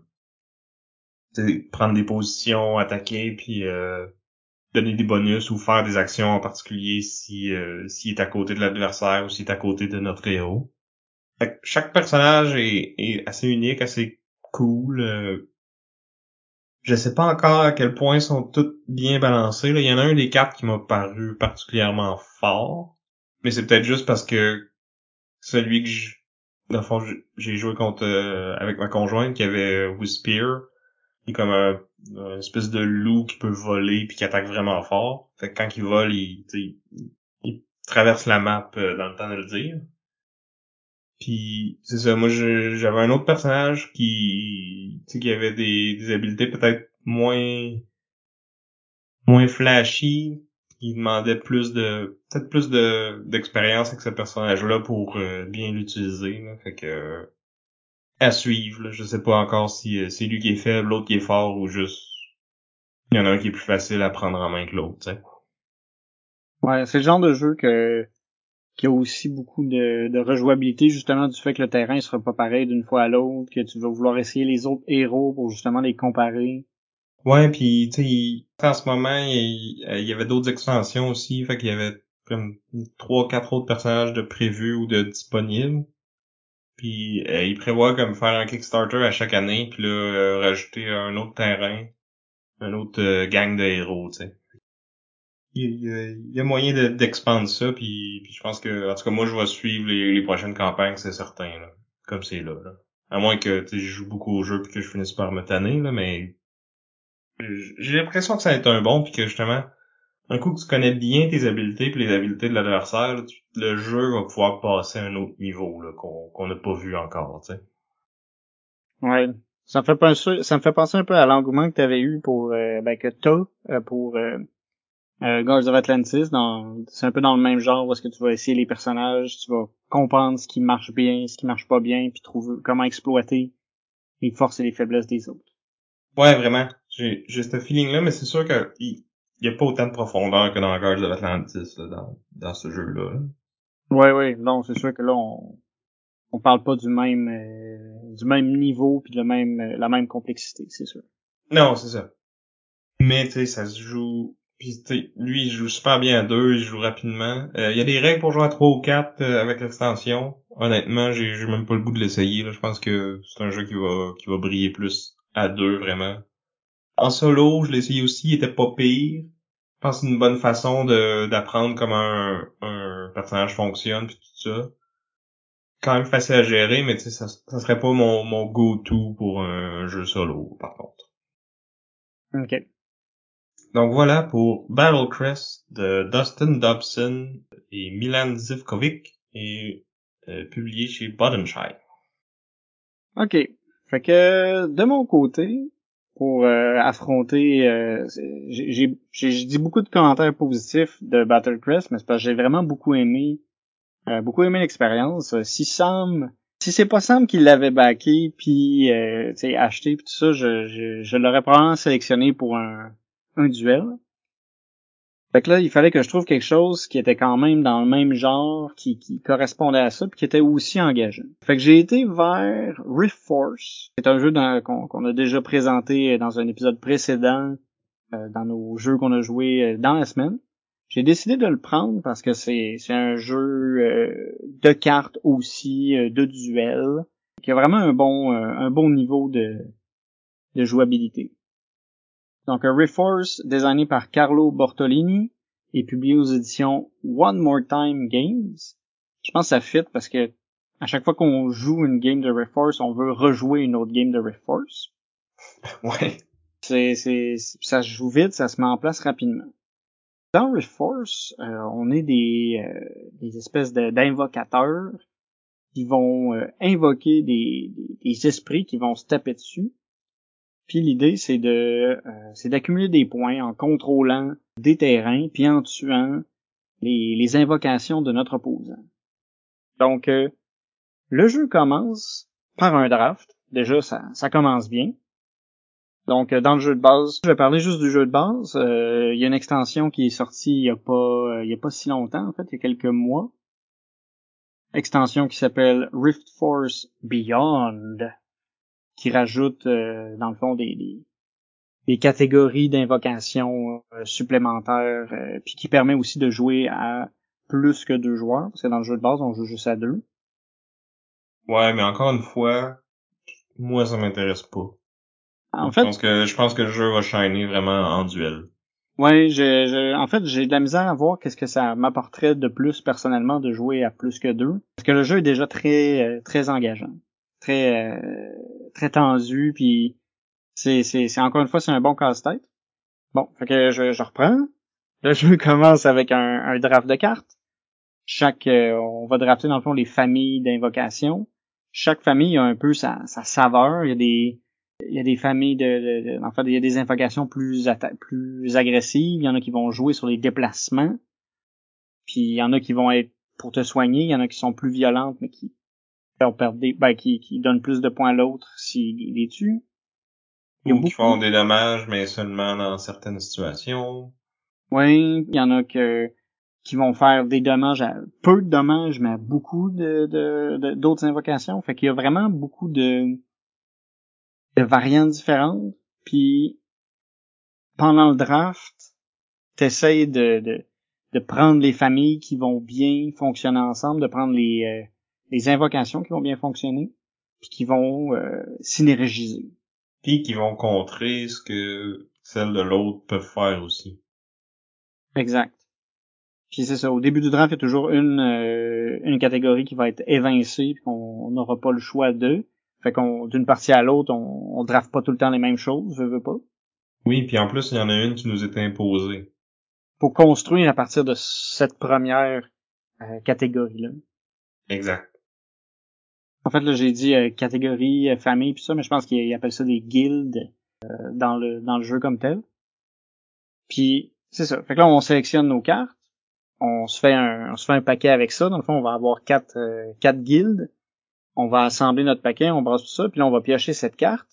prendre des positions, attaquer, puis euh, donner des bonus ou faire des actions en particulier si euh, s'il est à côté de l'adversaire ou s'il est à côté de notre héros. chaque personnage est, est, assez unique, assez cool. Euh, je sais pas encore à quel point ils sont tous bien balancés. Il y en a un des quatre qui m'a paru particulièrement fort. Mais c'est peut-être juste parce que celui que je, dans le fond, j'ai joué contre euh, avec ma conjointe qui avait Whisper, qui est comme un, espèce de loup qui peut voler puis qui attaque vraiment fort. Fait que quand il vole, il, il, traverse la map euh, dans le temps de le dire. Puis c'est ça, moi j'avais un autre personnage qui, qui avait des, des habiletés peut-être moins moins flashy, il demandait plus de peut-être plus de d'expérience avec ce personnage-là pour euh, bien l'utiliser. Fait que à suivre. Je sais pas encore si euh, c'est lui qui est faible, l'autre qui est fort ou juste il y en a un qui est plus facile à prendre en main que l'autre. Ouais, c'est le genre de jeu que qui a aussi beaucoup de, de rejouabilité justement du fait que le terrain sera pas pareil d'une fois à l'autre, que tu vas vouloir essayer les autres héros pour justement les comparer. Ouais, puis tu sais, en ce moment, il, y avait d'autres extensions aussi, fait qu'il y avait comme trois, quatre autres personnages de prévus ou de disponibles. Puis euh, il prévoit comme faire un Kickstarter à chaque année, puis là euh, rajouter un autre terrain, un autre euh, gang de héros, tu sais. Il, y a moyen d'expandre ça, puis, je pense que, en tout cas, moi, je vais suivre les, prochaines campagnes, c'est certain, là, comme c'est là, là. À moins que je joue beaucoup au jeu puis que je finisse par me tanner, là, mais j'ai l'impression que ça va être un bon, puis que justement, un coup que tu connais bien tes habiletés puis les habiletés de l'adversaire, le jeu va pouvoir passer à un autre niveau là, qu'on n'a pas vu encore, tu sais. Ouais. Ça me fait penser, ça me fait penser un peu à l'engouement que tu avais eu pour euh, ben que t'as euh, pour euh, euh, Guards of Atlantis. Dans, c'est un peu dans le même genre où est-ce que tu vas essayer les personnages, tu vas comprendre ce qui marche bien, ce qui marche pas bien, puis trouver comment exploiter les forces et les faiblesses des autres. Ouais, vraiment. J'ai, j'ai ce feeling-là, mais c'est sûr que il y a pas autant de profondeur que dans Guardians of Atlantis dans, dans ce jeu-là. Ouais, ouais, non, c'est sûr que là on on parle pas du même euh, du même niveau puis de la même euh, la même complexité, c'est sûr. Non, c'est ça. Mais tu sais, ça se joue. Puis tu lui, il joue super bien à deux, il joue rapidement. Euh, il y a des règles pour jouer à trois ou quatre avec l'extension. Honnêtement, j'ai, j'ai même pas le goût de l'essayer. Je pense que c'est un jeu qui va qui va briller plus à deux vraiment. En solo, je l'ai essayé aussi, il était pas pire. Je pense que c'est une bonne façon de d'apprendre comment un, un personnage fonctionne puis tout ça. Quand même facile à gérer, mais tu sais, ça, ça serait pas mon, mon go-to pour un jeu solo, par contre. Ok. Donc voilà pour Battle Crest de Dustin Dobson et Milan Zivkovic et euh, publié chez Bodenscheid. Ok. Fait que de mon côté, pour euh, affronter. Euh, j'ai dit beaucoup de commentaires positifs de Battlecrest, mais c'est parce que j'ai vraiment beaucoup aimé, euh, beaucoup aimé l'expérience. Si Sam, si c'est pas Sam qui l'avait backé puis acheté puis tout ça, je, je, je l'aurais probablement sélectionné pour un, un duel. Fait que là, il fallait que je trouve quelque chose qui était quand même dans le même genre, qui, qui correspondait à ça, puis qui était aussi engageant. Fait que j'ai été vers Rift Force. C'est un jeu qu'on a déjà présenté dans un épisode précédent, euh, dans nos jeux qu'on a joués euh, dans la semaine. J'ai décidé de le prendre parce que c'est un jeu euh, de cartes aussi, de duel, qui a vraiment un bon, un bon niveau de, de jouabilité. Donc, un Reforce designé par Carlo Bortolini et publié aux éditions One More Time Games. Je pense que ça fit parce que à chaque fois qu'on joue une game de Reforce, on veut rejouer une autre game de Reforce. Ouais. C'est, c'est, ça se joue vite, ça se met en place rapidement. Dans Reforce, euh, on est des, euh, des espèces d'invocateurs qui vont euh, invoquer des, des, esprits qui vont se taper dessus puis l'idée, c'est de euh, c'est d'accumuler des points en contrôlant des terrains, puis en tuant les, les invocations de notre opposant. Donc, euh, le jeu commence par un draft. Déjà, ça, ça commence bien. Donc, euh, dans le jeu de base, je vais parler juste du jeu de base. Il y a une extension qui est sortie il y a pas a pas si longtemps, en fait, il y a quelques mois. Extension qui s'appelle Rift Force Beyond qui rajoute euh, dans le fond des, des, catégories d'invocation euh, supplémentaires, euh, puis qui permet aussi de jouer à plus que deux joueurs, parce que dans le jeu de base, on joue juste à deux. Ouais, mais encore une fois, moi ça m'intéresse pas. En fait, je pense que je pense que le jeu va shiner vraiment en duel. Ouais, je, en fait, j'ai de la misère à voir qu'est-ce que ça m'apporterait de plus personnellement de jouer à plus que deux, parce que le jeu est déjà très très engageant très euh, très tendu puis c'est c'est encore une fois c'est un bon casse-tête. Bon, fait que je, je reprends. Le jeu commence avec un, un draft de cartes. Chaque euh, on va drafter dans le fond les familles d'invocation. Chaque famille a un peu sa, sa saveur. Il y a des il y a des familles de, en fait, il y a des invocations plus plus agressives, il y en a qui vont jouer sur les déplacements. Puis il y en a qui vont être pour te soigner, il y en a qui sont plus violentes mais qui des ben, qui, qui donnent plus de points à l'autre s'il les tue. Ou qui font des dommages mais seulement dans certaines situations. Oui, il y en a que qui vont faire des dommages à peu de dommages mais à beaucoup de d'autres invocations. Fait qu'il y a vraiment beaucoup de de variantes différentes. Puis pendant le draft, t'essayes de, de, de prendre les familles qui vont bien fonctionner ensemble, de prendre les, euh, les invocations qui vont bien fonctionner, puis qui vont euh, synergiser. Puis qui vont contrer ce que celles de l'autre peuvent faire aussi. Exact. Puis c'est ça, au début du draft, il y a toujours une, euh, une catégorie qui va être évincée, puis qu'on n'aura pas le choix d'eux. Fait qu'on d'une partie à l'autre, on, on draft pas tout le temps les mêmes choses, je veux pas. Oui, puis en plus, il y en a une qui nous est imposée. Pour construire à partir de cette première euh, catégorie-là. Exact. En fait, là, j'ai dit euh, catégorie, euh, famille, puis ça, mais je pense qu'ils appellent ça des guildes dans le dans le jeu comme tel. Puis c'est ça. Fait que là, on sélectionne nos cartes. On se fait un on se fait un paquet avec ça. Dans le fond, on va avoir quatre quatre guildes on va assembler notre paquet, on brasse tout ça, puis là, on va piocher cette carte.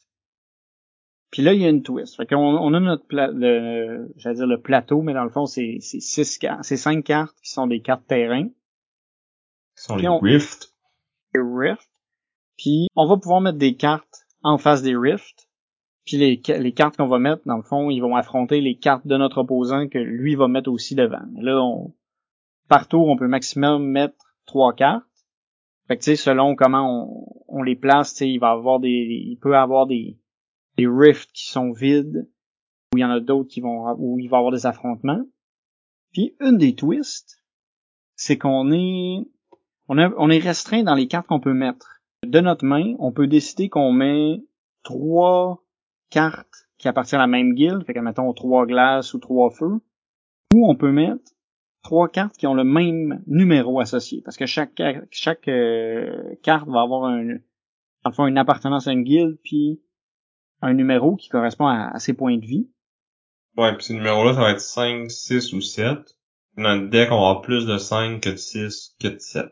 Puis là, il y a une twist. Fait qu'on on a notre pla le, j'allais dire le plateau, mais dans le fond, c'est, c'est six cartes, c'est cinq cartes qui sont des cartes terrain. Qui sont les Rift. Les Rift. Puis on va pouvoir mettre des cartes en face des Rift. Puis les, les cartes qu'on va mettre, dans le fond, ils vont affronter les cartes de notre opposant que lui va mettre aussi devant. Là, on, partout, on peut maximum mettre trois cartes. Fait que tu sais, selon comment on, on les place, tu sais, il va avoir des, il peut avoir des, des rifts qui sont vides, ou il y en a d'autres qui vont, où il va avoir des affrontements. Puis une des twists, c'est qu'on est, on, on est restreint dans les cartes qu'on peut mettre. De notre main, on peut décider qu'on met trois cartes qui appartiennent à la même guilde, fait que mettons trois glaces ou trois feux, ou on peut mettre trois cartes qui ont le même numéro associé. Parce que chaque, chaque euh, carte va avoir un, une appartenance à une guilde, puis un numéro qui correspond à, ses points de vie. Ouais, puis ces numéros-là, ça va être 5, 6 ou 7. Dans le deck, on avoir plus de 5 que de 6 que de 7.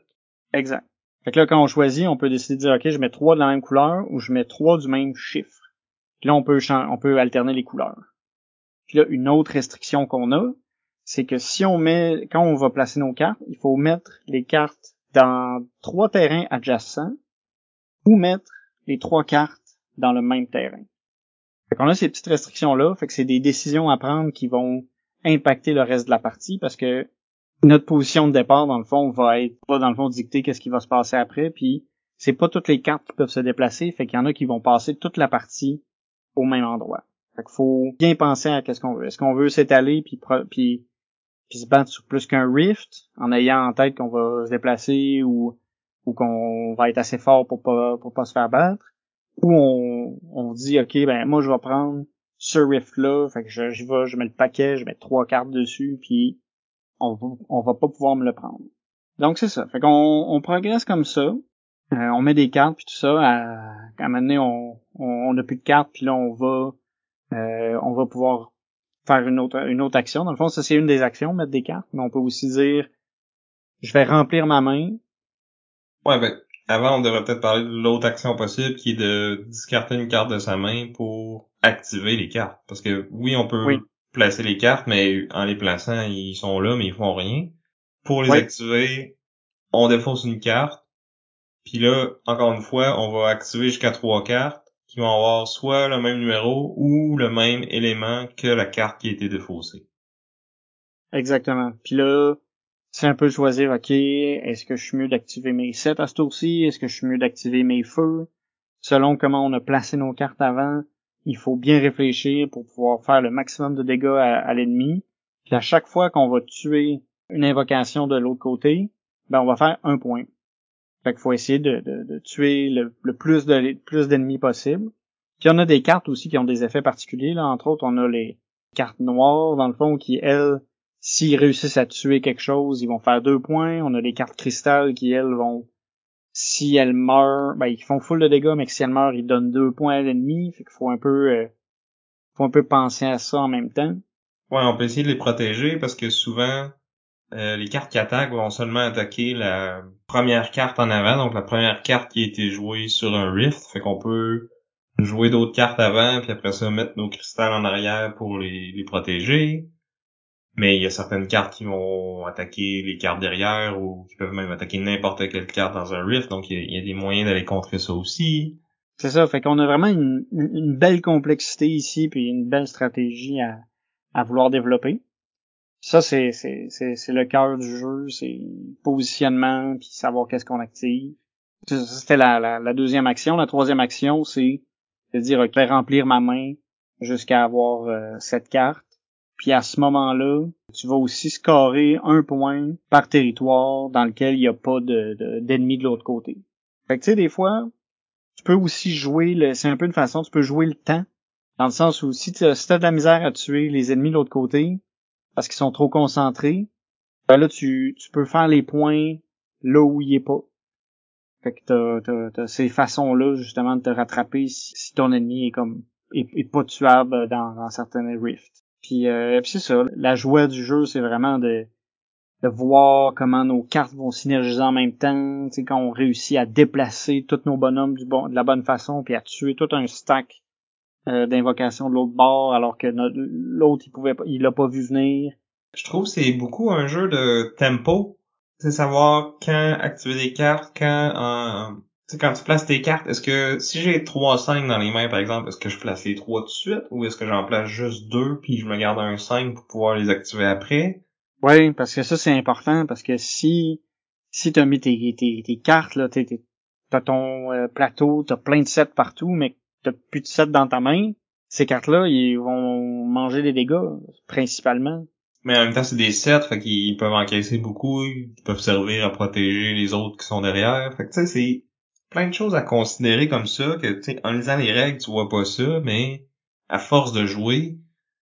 Exact. Fait que là, quand on choisit, on peut décider de dire, OK, je mets trois de la même couleur ou je mets trois du même chiffre. Puis là, on peut, on peut alterner les couleurs. Puis là, une autre restriction qu'on a, c'est que si on met, quand on va placer nos cartes, il faut mettre les cartes dans trois terrains adjacents ou mettre les trois cartes dans le même terrain. Fait qu'on a ces petites restrictions-là, fait que c'est des décisions à prendre qui vont impacter le reste de la partie parce que notre position de départ, dans le fond, va être, pas dans le fond dicter qu'est-ce qui va se passer après, puis c'est pas toutes les cartes qui peuvent se déplacer, fait qu'il y en a qui vont passer toute la partie au même endroit. Fait qu'il faut bien penser à qu'est-ce qu'on veut. Est-ce qu'on veut s'étaler puis, puis puis se battre sur plus qu'un rift en ayant en tête qu'on va se déplacer ou ou qu'on va être assez fort pour pas pour pas se faire battre ou on, on dit ok ben moi je vais prendre ce rift là fait que je j'y vais je mets le paquet je mets trois cartes dessus puis on on va pas pouvoir me le prendre donc c'est ça fait qu'on on progresse comme ça euh, on met des cartes puis tout ça à, à un moment donné on on, a plus de cartes puis là on va euh, on va pouvoir faire une autre, une autre action. Dans le fond, ça c'est une des actions, mettre des cartes, mais on peut aussi dire je vais remplir ma main. Ouais, ben, avant, on devrait peut-être parler de l'autre action possible qui est de discarter une carte de sa main pour activer les cartes. Parce que oui, on peut placer les cartes, mais en les plaçant, ils sont là, mais ils font rien. Pour les activer, on défausse une carte. Puis là, encore une fois, on va activer jusqu'à trois cartes qui vont avoir soit le même numéro ou le même élément que la carte qui a été défaussée. Exactement. Puis là, c'est un peu choisir, ok, est-ce que je suis mieux d'activer mes 7 à ce tour-ci? Est-ce que je suis mieux d'activer mes feux? Selon comment on a placé nos cartes avant, il faut bien réfléchir pour pouvoir faire le maximum de dégâts à, l'ennemi. Puis à chaque fois qu'on va tuer une invocation de l'autre côté, ben on va faire un point. Fait qu'il faut essayer de, tuer le, plus de plus d'ennemis possible. Puis on a des cartes aussi qui ont des effets particuliers. Là. Entre autres, on a les cartes noires, dans le fond, qui, elles, s'ils réussissent à tuer quelque chose, ils vont faire deux points. On a les cartes cristal qui, elles, vont si elle meurt, ben ils font full de dégâts, mais si elle meurt, ils donnent deux points à l'ennemi. Fait qu'il faut un peu euh, faut un peu penser à ça en même temps. Ouais, on peut essayer de les protéger parce que souvent euh, les cartes qui attaquent vont seulement attaquer la première carte en avant, donc la première carte qui a été jouée sur un rift. Fait qu'on peut jouer d'autres cartes avant, puis après ça mettre nos cristals en arrière pour les protéger. Mais il y a certaines cartes qui vont attaquer les cartes derrière ou qui peuvent même attaquer n'importe quelle carte dans un rift, donc il y, a, des moyens d'aller contrer ça aussi. C'est ça, fait qu'on a vraiment une, belle complexité ici, puis une belle stratégie à, à vouloir développer. Ça, c'est, c'est, c'est, le cœur du jeu, c'est positionnement, puis savoir qu'est-ce qu'on active. C'était la, la, la, deuxième action. La troisième action, c'est de dire, ok, remplir ma main jusqu'à avoir euh, cette carte. Puis à ce moment-là, tu vas aussi scorer un point par territoire dans lequel il n'y a pas de, d'ennemis de, l'autre côté. Fait que tu sais, des fois, tu peux aussi jouer le. C'est un peu une façon, tu peux jouer le temps. Dans le sens où si tu as de la misère à tuer les ennemis de l'autre côté, parce qu'ils sont trop concentrés, ben là tu, peux faire les points là où il est pas. Fait que t'as, ces façons-là justement de te rattraper si, ton ennemi est comme est, pas tuable dans, dans certaines rifts. Puis, euh, puis c'est ça, la joie du jeu, c'est vraiment de, de voir comment nos cartes vont synergiser en même temps, tu sais, quand on réussit à déplacer tous nos bonhommes du bon, de la bonne façon, puis à tuer tout un stack euh, d'invocations de l'autre bord, alors que l'autre, il pouvait il l'a pas vu venir. Je trouve c'est beaucoup un jeu de tempo. C'est savoir quand activer des cartes, quand sais, quand tu places tes cartes, est-ce que si j'ai 3 5 dans les mains, par exemple, est-ce que je place les 3 tout de suite ou est-ce que j'en place juste 2 puis je me garde un 5 pour pouvoir les activer après? Oui, parce que ça, c'est important parce que si si t'as mis tes, tes, tes cartes, là, t'as ton euh, plateau, t'as plein de sets partout, mais t'as plus de sets dans ta main, ces cartes-là, ils vont manger des dégâts, principalement. Mais en même temps, c'est des sets, fait qu'ils peuvent encaisser beaucoup, ils peuvent servir à protéger les autres qui sont derrière. Fait que tu sais, c'est plein de choses à considérer comme ça, que, tu sais, en lisant les règles, tu vois pas ça, mais à force de jouer,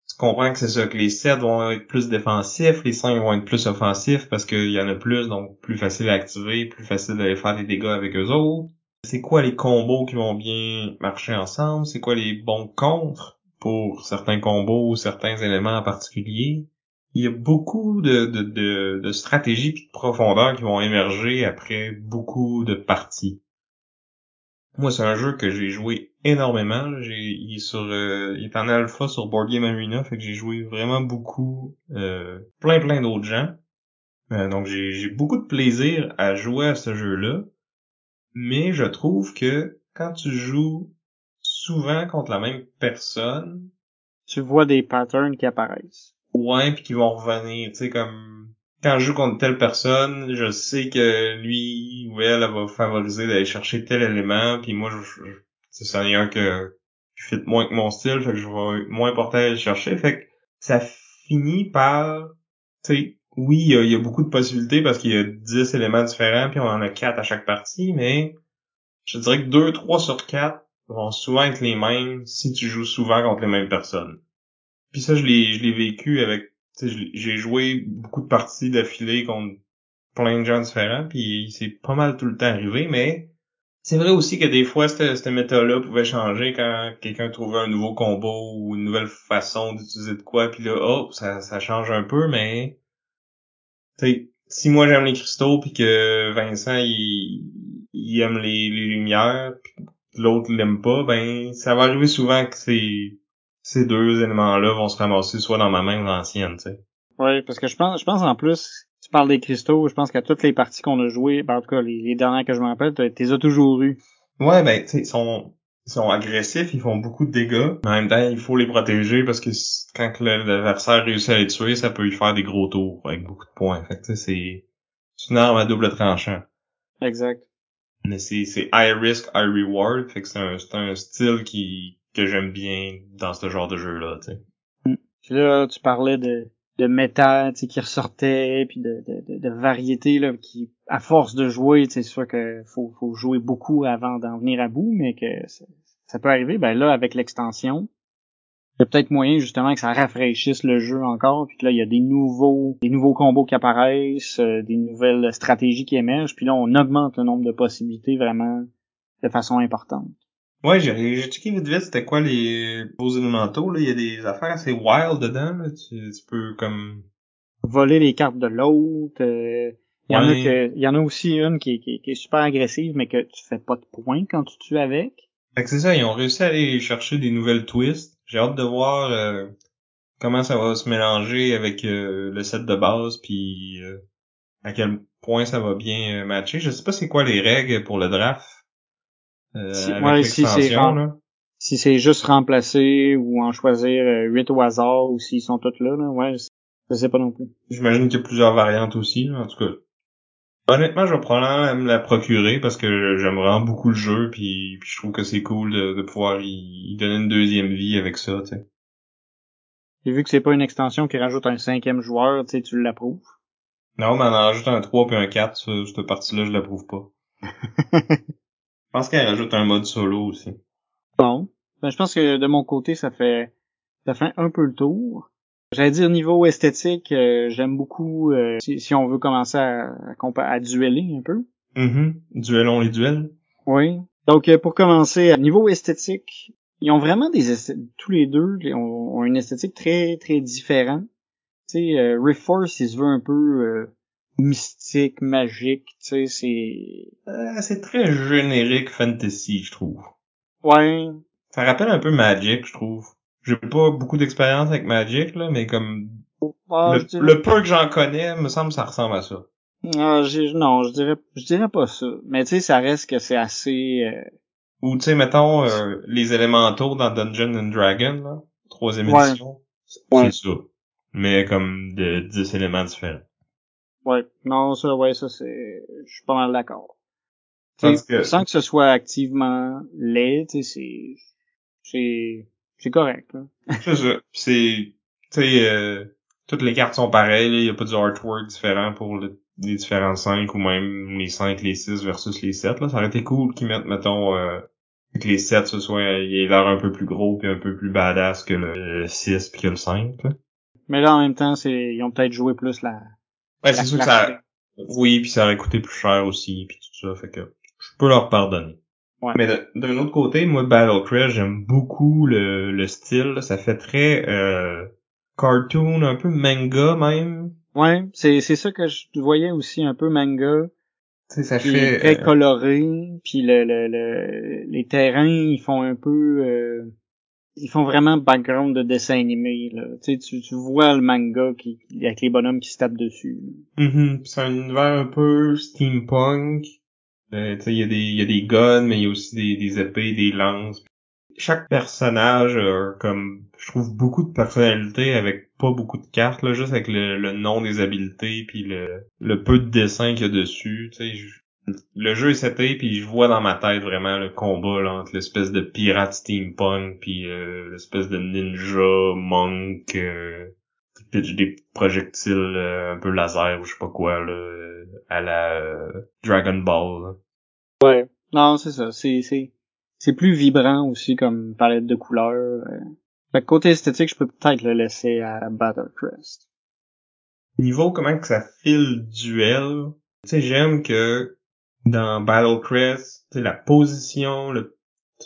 tu comprends que c'est ça, que les 7 vont être plus défensifs, les 5 vont être plus offensifs parce qu'il y en a plus, donc plus facile à activer, plus facile d'aller faire des dégâts avec eux autres. C'est quoi les combos qui vont bien marcher ensemble? C'est quoi les bons contres pour certains combos ou certains éléments en particulier? Il y a beaucoup de, de, de, de stratégies et de profondeur qui vont émerger après beaucoup de parties. Moi, c'est un jeu que j'ai joué énormément. J'ai, il est sur, euh, il est en alpha sur Board Game Arena, fait que j'ai joué vraiment beaucoup, euh, plein plein d'autres gens. Euh, donc j'ai, j'ai beaucoup de plaisir à jouer à ce jeu-là. Mais je trouve que quand tu joues souvent contre la même personne, tu vois des patterns qui apparaissent. Ouais, puis qui vont revenir, tu sais comme quand je joue contre telle personne, je sais que lui ou elle, va favoriser d'aller chercher tel élément, puis moi, je, c'est ça, un que je fit moins que mon style, fait que je vais moins porter à aller chercher, fait que ça finit par, tu sais, oui, il y, a, beaucoup de possibilités parce qu'il y a 10 éléments différents, puis on en a 4 à chaque partie, mais je dirais que 2, 3 sur 4 vont souvent être les mêmes si tu joues souvent contre les mêmes personnes. Puis ça, je l'ai, je l'ai vécu avec j'ai joué beaucoup de parties d'affilée contre plein de gens différents, puis c'est pas mal tout le temps arrivé, mais c'est vrai aussi que des fois, cette, cette méthode-là pouvait changer quand quelqu'un trouvait un nouveau combo ou une nouvelle façon d'utiliser de quoi, puis là, oh, ça, ça change un peu, mais si moi j'aime les cristaux puis que Vincent il, il aime les, les lumières puis l'autre l'aime pas, ben ça va arriver souvent que c'est ces deux éléments-là vont se ramasser soit dans ma main ou dans la sienne, tu sais. Oui, parce que je pense, je pense en plus, tu parles des cristaux, je pense qu'à toutes les parties qu'on a jouées, ben en tout cas les, dernières que je me rappelle, tu les as toujours eu. Ouais, ben tu sais, ils sont, ils sont agressifs, ils font beaucoup de dégâts, mais en même temps, il faut les protéger parce que quand l'adversaire réussit à les tuer, ça peut lui faire des gros tours avec beaucoup de points. Fait que c'est une arme à double tranchant. Exact. Mais c'est c'est high risk, high reward, fait que c'est un, c'est un style qui que j'aime bien dans ce genre de jeu-là, tu sais. Mm. là, tu parlais de, de méta, tu sais, qui ressortait, puis de, de, de, variété, là, qui, à force de jouer, c'est sûr que faut, faut jouer beaucoup avant d'en venir à bout, mais que ça, peut arriver. Ben là, avec l'extension, Il y a peut-être moyen justement que ça rafraîchisse le jeu encore, puis là il y a des nouveaux, des nouveaux combos qui apparaissent, euh, des nouvelles stratégies qui émergent, puis là on augmente le nombre de possibilités vraiment de façon importante. Ouais, j'ai j'ai checké vite vite c'était quoi les beaux élémentaux là, il y a des affaires assez wild dedans là, tu, tu peux comme Voler les cartes de l'autre. euh, il y en a Ouais. il y en a aussi une qui est, qui qui est super agressive, mais que tu fais pas de points quand tu tues avec. Fait que c'est ça, ils ont réussi à aller chercher des nouvelles twists. J'ai hâte de voir euh, comment ça va se mélanger avec euh, le set de base, puis euh, à quel point ça va bien euh, matcher. Je sais pas c'est quoi les règles pour le draft Si- avec ouais, si c'est. Si c'est juste remplacer ou en choisir euh, huit au hasard ou s'ils sont tous là, là, ouais, je- sais pas non plus. J'imagine qu'il y a plusieurs variantes aussi, là, en tout cas. Honnêtement, je vais probablement me la procurer parce que j'aime vraiment beaucoup le jeu, puis, puis je trouve que c'est cool de, de pouvoir y, y donner une deuxième vie avec ça, tu sais. Et vu que c'est pas une extension qui rajoute un cinquième joueur, tu sais, tu l'approuves. Non, mais en rajoute un 3 puis un 4, ça, cette partie-là, je l'approuve pas. Je pense qu'elle rajoute un mode solo aussi. Bon. Ben, je pense que de mon côté, ça fait ça fait un peu le tour. J'allais dire niveau esthétique, euh, j'aime beaucoup euh, si, si on veut commencer à, à, dueller un peu. Mhm. Duelons les duels. Oui. Donc euh, pour commencer, niveau esthétique, ils ont vraiment des tous les deux ont, ont une esthétique très très différente. Tu sais, euh, Rift Force, il se veut un peu mystique, magique, tu sais, c'est Euh, c'est très générique fantasy, je trouve. ouais, Ça rappelle un peu Magic, je trouve. J'ai pas beaucoup d'expérience avec Magic, là, mais comme Ah, le, je dirais- le peu que j'en connais, me semble que ça ressemble à ça. Ah, non, je dirais, je dirais pas ça. Mais tu sais, ça reste que c'est assez. euh, Ou tu sais, mettons euh, les élémentaux dans Dungeon and Dragon, là, troisième Ouais. édition. C'est Ouais. c'est ça. Mais comme de 10 éléments différents. Ouais, non, ça, ouais, ça c'est, je suis pas mal d'accord. Que- Sans que ce soit activement laid, tu sais, c'est, c'est, c'est correct. Là. C'est ça. C'est, tu sais, euh, toutes les cartes sont pareilles, il y a pas du artwork différent pour le- les différents 5 ou même les 5, les 6 versus les 7, là. Ça aurait été cool qu'ils mettent, mettons, euh, que les 7, ce soit, il ait l'air un peu plus gros puis un peu plus badass que le 6 puis que le 5, là. Mais là, en même temps, c'est, ils ont peut-être joué plus la. Ouais, la c'est sûr que clarté. ça, oui, puis ça aurait coûté plus cher aussi puis tout ça, fait que je peux leur pardonner. Ouais. Mais d'un autre côté, moi, Battle Crash, j'aime beaucoup le, le style. là. Ça fait très euh, cartoon, un peu manga même. Ouais, c'est, c'est ça que je voyais aussi un peu manga. Tu sais, ça Puis fait... très euh, coloré, puis le, le, le, les terrains, ils font un peu, euh, ils font vraiment background de dessin animé. Là. Tu, tu, vois le manga qui, avec les bonhommes qui se tapent dessus. mhm, puis c'est un univers un peu steampunk. Euh, il y, a des- y a des guns, mais il y a aussi des, des épées, des lances. Chaque personnage comme, je trouve, beaucoup de personnalité avec pas beaucoup de cartes, là, juste avec le, le nom des habiletés puis le, le peu de dessin qu'il y a dessus. Tu sais, le jeu est seté puis je vois dans ma tête vraiment le combat là, entre l'espèce de pirate steampunk puis euh, l'espèce de ninja monk euh, qui pitch des projectiles euh, un peu laser ou je sais pas quoi là, à la euh, Dragon Ball. là. Ouais. Non, c'est ça. C'est, c'est, c'est plus vibrant aussi comme palette de couleurs. euh. Fait que côté esthétique, je peux peut-être le laisser à Battle Crest. Niveau comment que ça file duel, tu sais, j'aime que dans Battle Crest, la position, le,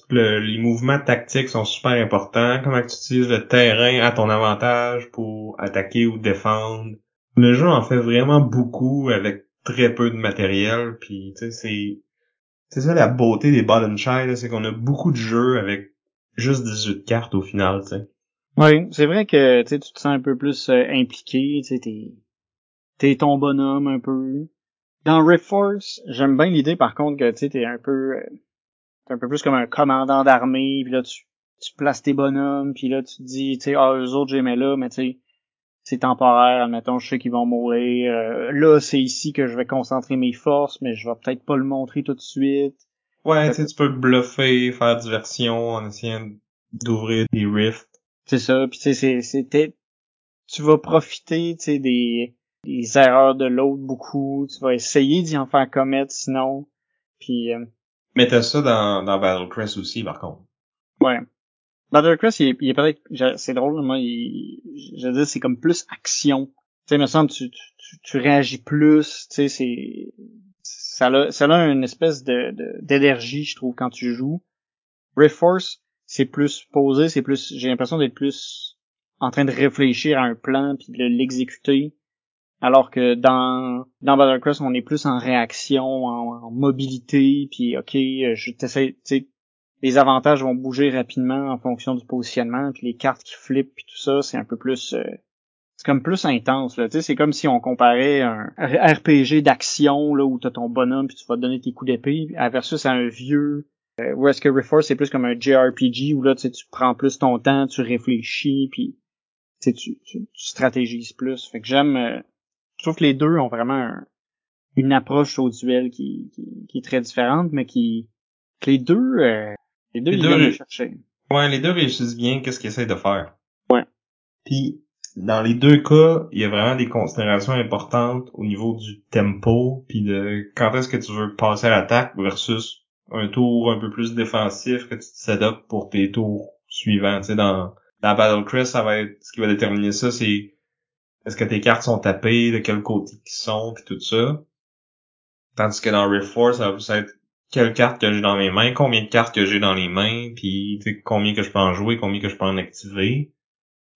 le- les mouvements tactiques sont super importants. Comment tu utilises le terrain à ton avantage pour attaquer ou défendre. Le jeu en fait vraiment beaucoup avec très peu de matériel, puis c'est c'est ça la beauté des Bottom Child, c'est qu'on a beaucoup de jeux avec juste 18 cartes au final, sais. Oui, c'est vrai que tu te sens un peu plus euh, impliqué, t'es, t'es ton bonhomme un peu. Dans Rift Force, j'aime bien l'idée par contre que tu sais, t'es un peu, euh, t'es un peu plus comme un commandant d'armée, puis là tu, tu places tes bonhommes, puis là tu te dis, tu sais, ah eux autres j'aimais là, mais tu sais, c'est temporaire, admettons, je sais qu'ils vont mourir. euh, là, c'est ici que je vais concentrer mes forces, mais je vais peut-être pas le montrer tout de suite. Ouais, tu tu peux bluffer, faire diversion en essayant d'ouvrir des rifts. C'est ça, puis tu sais, c'est- c'était, tu vas profiter, tu sais, des, des erreurs de l'autre beaucoup, tu vas essayer d'y en faire commettre sinon, puis euh, Mais t'as ça dans, dans Battle Crest aussi, par contre. ouais. Battlecross, il est, il est peut-être, c'est drôle, moi, il, je veux dire, c'est comme plus action. Tu sais, il me semble, tu, tu, tu, réagis plus, tu sais, c'est, ça a, ça a une espèce de, de- d'énergie, je trouve, quand tu joues. Rift Force, c'est plus posé, c'est plus, j'ai l'impression d'être plus en train de réfléchir à un plan puis de l'exécuter. Alors que dans, dans Battlecross, on est plus en réaction, en, en mobilité, puis ok, euh, je t'essaie, les avantages vont bouger rapidement en fonction du positionnement, puis les cartes qui flippent, puis tout ça, c'est un peu plus, euh, c'est comme plus intense là. C'est comme si on comparait un RPG d'action là où t'as ton bonhomme puis tu vas donner tes coups d'épée, à versus à un vieux euh, où est-ce que Reforce c'est plus comme un JRPG où là tu prends plus ton temps, tu réfléchis, puis tu, tu, tu stratégises plus. Fait que j'aime, euh, je trouve que les deux ont vraiment un- une approche au duel qui, qui, qui est très différente, mais qui que les deux, euh, les deux Les ils deux chercher. Ouais, les deux réussissent bien qu'est-ce qu'ils essayent de faire. Ouais. Puis, dans les deux cas, il y a vraiment des considérations importantes au niveau du tempo, puis de quand est-ce que tu veux passer à l'attaque versus un tour un peu plus défensif que tu te pour tes tours suivants. Tu sais, dans, dans Battle Crest, ça va être, ce qui va déterminer ça, c'est est-ce que tes cartes sont tapées, de quel côté ils sont, puis tout ça. Tandis que dans Rift Force, ça va plus être quelles cartes que j'ai dans mes mains, combien de cartes que j'ai dans les mains, puis tu sais, combien que je peux en jouer, combien que je peux en activer.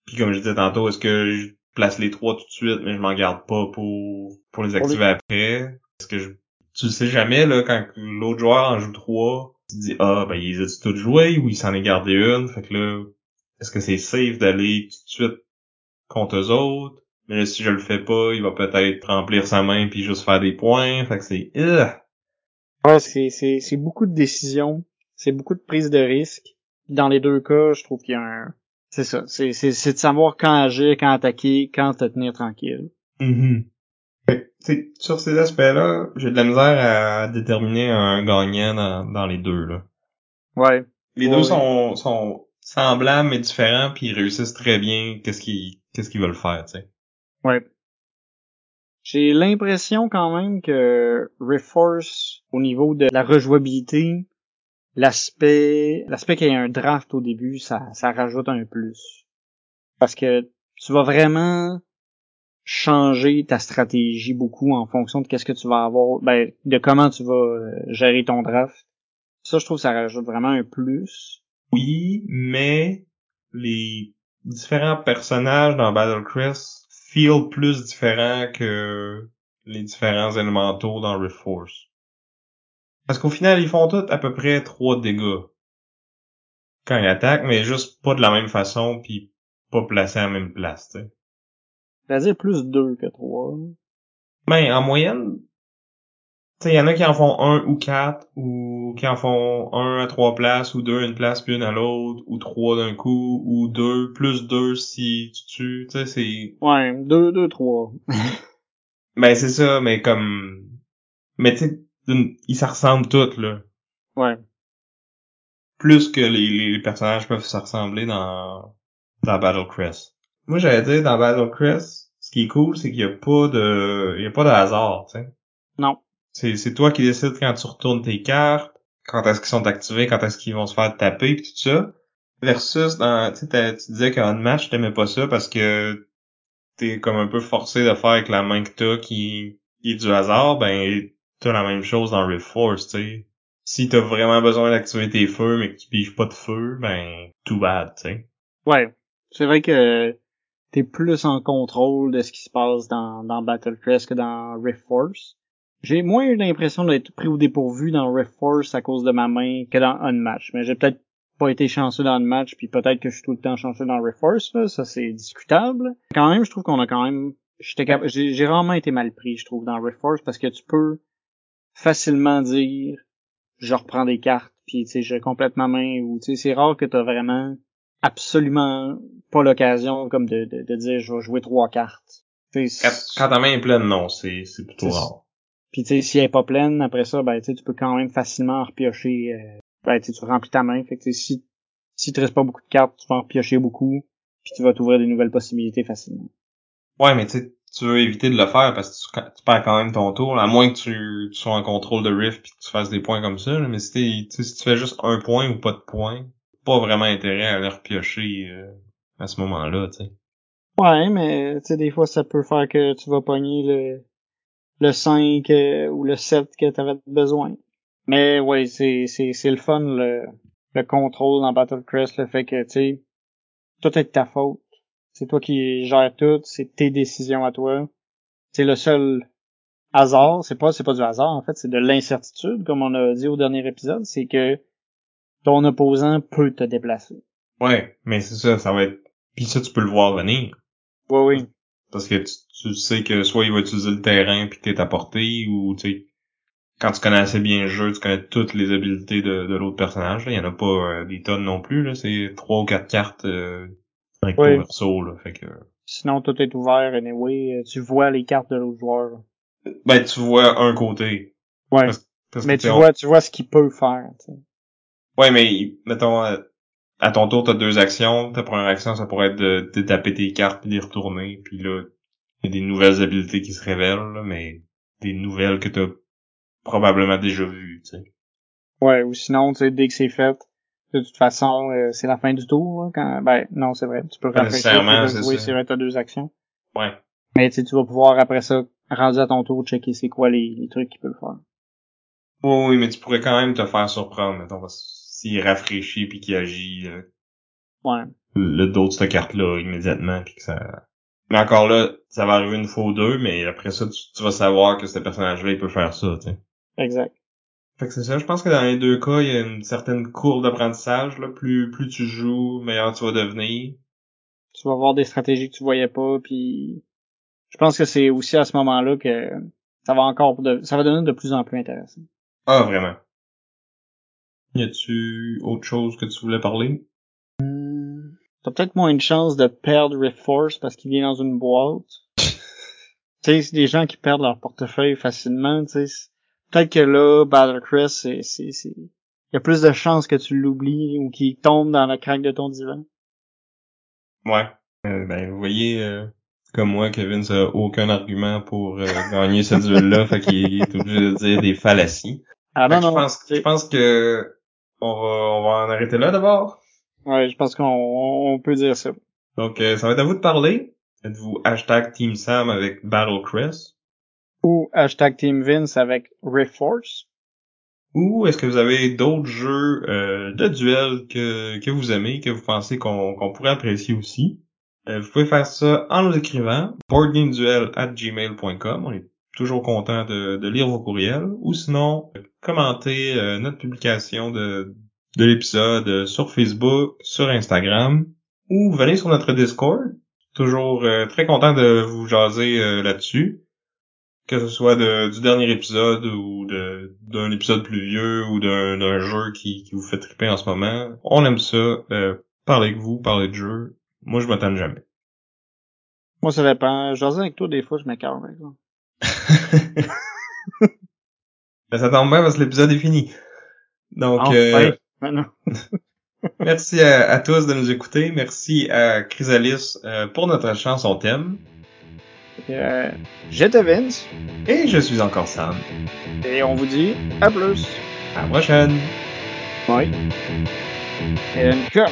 Puis comme je disais tantôt, est-ce que je place les trois tout de suite, mais je m'en garde pas pour pour les activer après? Est-ce que je tu le sais jamais là quand l'autre joueur en joue trois, tu te dis ah ben ils ont tous joué? Ou il s'en est gardé une, fait que là est-ce que c'est safe d'aller tout de suite contre eux autres? Mais là, si je le fais pas, il va peut-être remplir sa main puis juste faire des points, fait que c'est! Ouais, c'est, c'est, c'est beaucoup de décisions, c'est beaucoup de prise de risque. Dans les deux cas, je trouve qu'il y a un... C'est ça, c'est, c'est, c'est de savoir quand agir, quand attaquer, quand te tenir tranquille. Fait que, tu sais, sur ces aspects-là, j'ai de la misère à déterminer un gagnant dans, dans les deux. Là. Ouais. Les Ouais, deux ouais. sont, sont semblables mais différents, puis ils réussissent très bien qu'est-ce qu'ils qu'est-ce qu'ils veulent faire, tu sais. Ouais. J'ai l'impression quand même que Reforce, au niveau de la rejouabilité, l'aspect, l'aspect qu'il y ait un draft au début, ça, ça rajoute un plus. Parce que tu vas vraiment changer ta stratégie beaucoup en fonction de qu'est-ce que tu vas avoir, ben, de comment tu vas euh, gérer ton draft. Ça, je trouve ça rajoute vraiment un plus. Oui, mais les différents personnages dans Battle Crest feel plus différents que les différents élémentaux dans Rift Force. Parce qu'au final, ils font tous à peu près trois dégâts quand ils attaquent, mais juste pas de la même façon, puis pas placés à la même place, tu sais. C'est-à-dire plus deux que trois. là. Ben, en moyenne, sais, il y en a qui en font un ou quatre, ou qui en font un à trois places, ou deux à une place puis une à l'autre, ou trois d'un coup, ou deux, plus deux si tu tues, tu sais, c'est... Ouais, deux, deux, trois. Ben, c'est ça, mais comme... Mais tu sais, ils se ressemblent tous, là. ouais. Plus que les, les personnages peuvent se ressembler dans, dans Battle Crest. Moi, j'allais dire, dans Battle Crest, ce qui est cool, c'est qu'il y a pas de... Il y a pas de hasard, tu sais. Non. C'est, toi qui décides quand tu retournes tes cartes, quand est-ce qu'ils sont activés, quand est-ce qu'ils vont se faire taper, pis tout ça. Versus dans, tu disais qu'en match, t'aimais pas ça parce que t'es comme un peu forcé de faire avec la main que t'as qui, est du hasard, ben, t'as la même chose dans Rift Force, tu sais. Si t'as vraiment besoin d'activer tes feux, mais que tu piges pas de feu, ben, too bad, tu sais. Ouais. C'est vrai que t'es plus en contrôle de ce qui se passe dans, dans Battle Crest que dans Rift Force. J'ai moins eu l'impression d'être pris au dépourvu dans Rift Force à cause de ma main que dans Unmatch. Mais j'ai peut-être pas été chanceux dans Unmatch, puis peut-être que je suis tout le temps chanceux dans Rift Force, là. Ça, c'est discutable. Quand même, je trouve qu'on a quand même... J'ai rarement été mal pris, je trouve, dans Rift Force, parce que tu peux facilement dire je reprends des cartes, puis tu sais, je complète ma main, ou tu sais, c'est rare que t'as vraiment absolument pas l'occasion comme de, de, de dire je vais jouer trois cartes. Quand, quand ta main est pleine, non, c'est, c'est plutôt rare. Puis tu sais, si elle est pas pleine, après ça, ben tu peux quand même facilement en repiocher. Euh, ben tu remplis ta main. Fait que si si te reste pas beaucoup de cartes, tu vas en repiocher beaucoup, puis tu vas t'ouvrir des nouvelles possibilités facilement. Ouais, mais tu veux éviter de le faire parce que tu, tu perds quand même ton tour, à moins que tu, tu sois en contrôle de Rift puis que tu fasses des points comme ça. là. mais si, tu sais, si tu fais juste un point ou pas de point, pas vraiment intérêt à leur piocher euh, à ce moment-là, tu sais. Ouais, mais tu sais, des fois, ça peut faire que tu vas pogner le, le 5 euh, ou le 7 que tu avais besoin. Mais ouais, c'est, c'est, c'est le fun, le, le contrôle dans Battle Crest, le fait que, tu sais, tout est de ta faute. C'est toi qui gères tout, c'est tes décisions à toi. C'est le seul hasard, c'est pas, c'est pas du hasard, en fait, c'est de l'incertitude, comme on a dit au dernier épisode, c'est que ton opposant peut te déplacer. Ouais, mais c'est ça, ça va être... Puis ça, tu peux le voir venir. Oui, oui. Parce que tu, tu sais que soit il va utiliser le terrain puis t'es à portée, ou tu sais, quand tu connais assez bien le jeu, tu connais toutes les habiletés de, de l'autre personnage. Là. Il y en a pas euh, des tonnes non plus, là. C'est trois ou quatre cartes euh, Oui. verso, là. Fait que. Sinon, tout est ouvert, anyway. Tu vois les cartes de l'autre joueur. Ben tu vois un côté. Ouais. Parce, parce Mais que, tu on- vois, tu vois ce qu'il peut faire, tu sais. Ouais, mais mettons euh, à ton tour, t'as deux actions. Ta première action, ça pourrait être de, de taper tes cartes puis les retourner. Puis là, il y a des nouvelles habiletés qui se révèlent, là, mais des nouvelles que t'as probablement déjà vues, tu sais. Ouais, ou sinon, tu sais, dès que c'est fait, de toute façon, euh, c'est la fin du tour, là, quand, ben, non, c'est vrai, tu peux Pas rafraîchir, puis c'est jouer, c'est vrai, t'as deux actions. Ouais. Mais, tu sais, tu vas pouvoir, après ça, rendu à ton tour, checker c'est quoi les, les trucs qu'il peut faire. Oui, oui, mais tu pourrais quand même te faire surprendre, mettons, parce s'il rafraîchit puis qu'il agit euh, Ouais. le dos de cette carte-là immédiatement puis que ça. Mais encore là, ça va arriver une fois ou deux, mais après ça, tu, tu vas savoir que ce personnage-là, il peut faire ça, tu sais. Exact. Fait que c'est ça, je pense que dans les deux cas, il y a une certaine courbe d'apprentissage, là. Plus, plus tu joues, meilleur tu vas devenir. Tu vas voir des stratégies que tu voyais pas, puis je pense que c'est aussi à ce moment-là que ça va encore, de, ça va devenir de plus en plus intéressant. Ah, vraiment. Y a-tu autre chose que tu voulais parler? T'as peut-être moins de chances de perdre Rift Force parce qu'il vient dans une boîte. tu sais, c'est des gens qui perdent leur portefeuille facilement, tu sais. Peut-être que là, Battle Crest, c'est, c'est, c'est, il y a plus de chances que tu l'oublies ou qu'il tombe dans la craque de ton divan. Ouais. Euh, ben, vous voyez, euh, comme moi, Kevin, ça a aucun argument pour euh, gagner ce duel-là, fait qu'il est obligé de dire des fallacies. Ah non, que je non. pense, je pense que on va, on va en arrêter là d'abord. Ouais, je pense qu'on on peut dire ça. Donc, euh, ça va être à vous de parler. Êtes-vous hashtag Team Sam avec Battle Crest? Ou hashtag Team Vince avec Rift Force. Ou est-ce que vous avez d'autres jeux euh, de duel que, que vous aimez, que vous pensez qu'on pourrait apprécier aussi? Euh, vous pouvez faire ça en nous écrivant boardgameduel@gmail.com. On est toujours content de, de lire vos courriels. Ou sinon, euh, commentez euh, notre publication de, de l'épisode euh, sur Facebook, sur Instagram, ou venez sur notre Discord. Toujours euh, très content de vous jaser euh, là-dessus que ce soit de- du dernier épisode ou d'un épisode plus vieux ou d'un jeu qui, qui vous fait triper en ce moment. On aime ça. Euh, parler avec vous, parler de jeu. Moi, je m'attends jamais. Moi, ça dépend. J'ose avec toi, des fois, je m'écarte, par exemple. Ben, ça tombe bien parce que l'épisode est fini. Donc, Enfin, euh, maintenant. merci à, à tous de nous écouter. Merci à Chrysalis euh, pour notre chanson thème. Euh, J'étais Vince, Et je suis encore Sam. et on vous dit à plus. À la prochaine! Bye. And cut.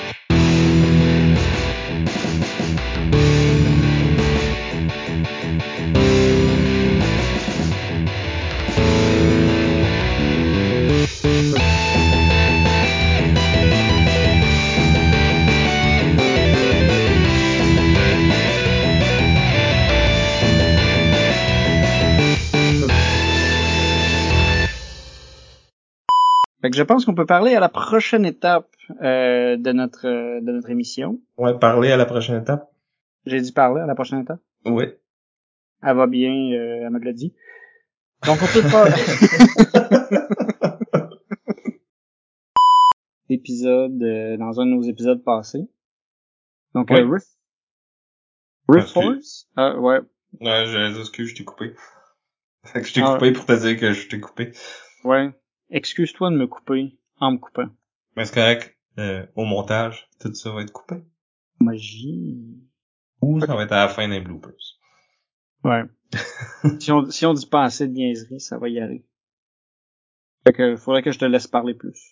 Fait que je pense qu'on peut parler à la prochaine étape euh, de notre euh, de notre émission. On va parler à la prochaine étape. J'ai dit parler à la prochaine étape? Oui. Elle va bien, euh, elle me l'a dit. Donc on peut pas. épisode euh, dans un de nos épisodes passés. Donc Oui. euh, Rift, Rift Excuse. Force? Ah ouais. Ouais, je excuse, je t'ai coupé. Fait que je t'ai Ah. coupé pour te dire que je t'ai coupé. Ouais. Excuse-toi de me couper en me coupant. Mais c'est correct. Euh, au montage, tout ça va être coupé. Magie. Ou ça va être à la fin des bloopers. Ouais. si on si on dit pas assez de niaiseries, ça va y aller. Fait que faudrait que je te laisse parler plus.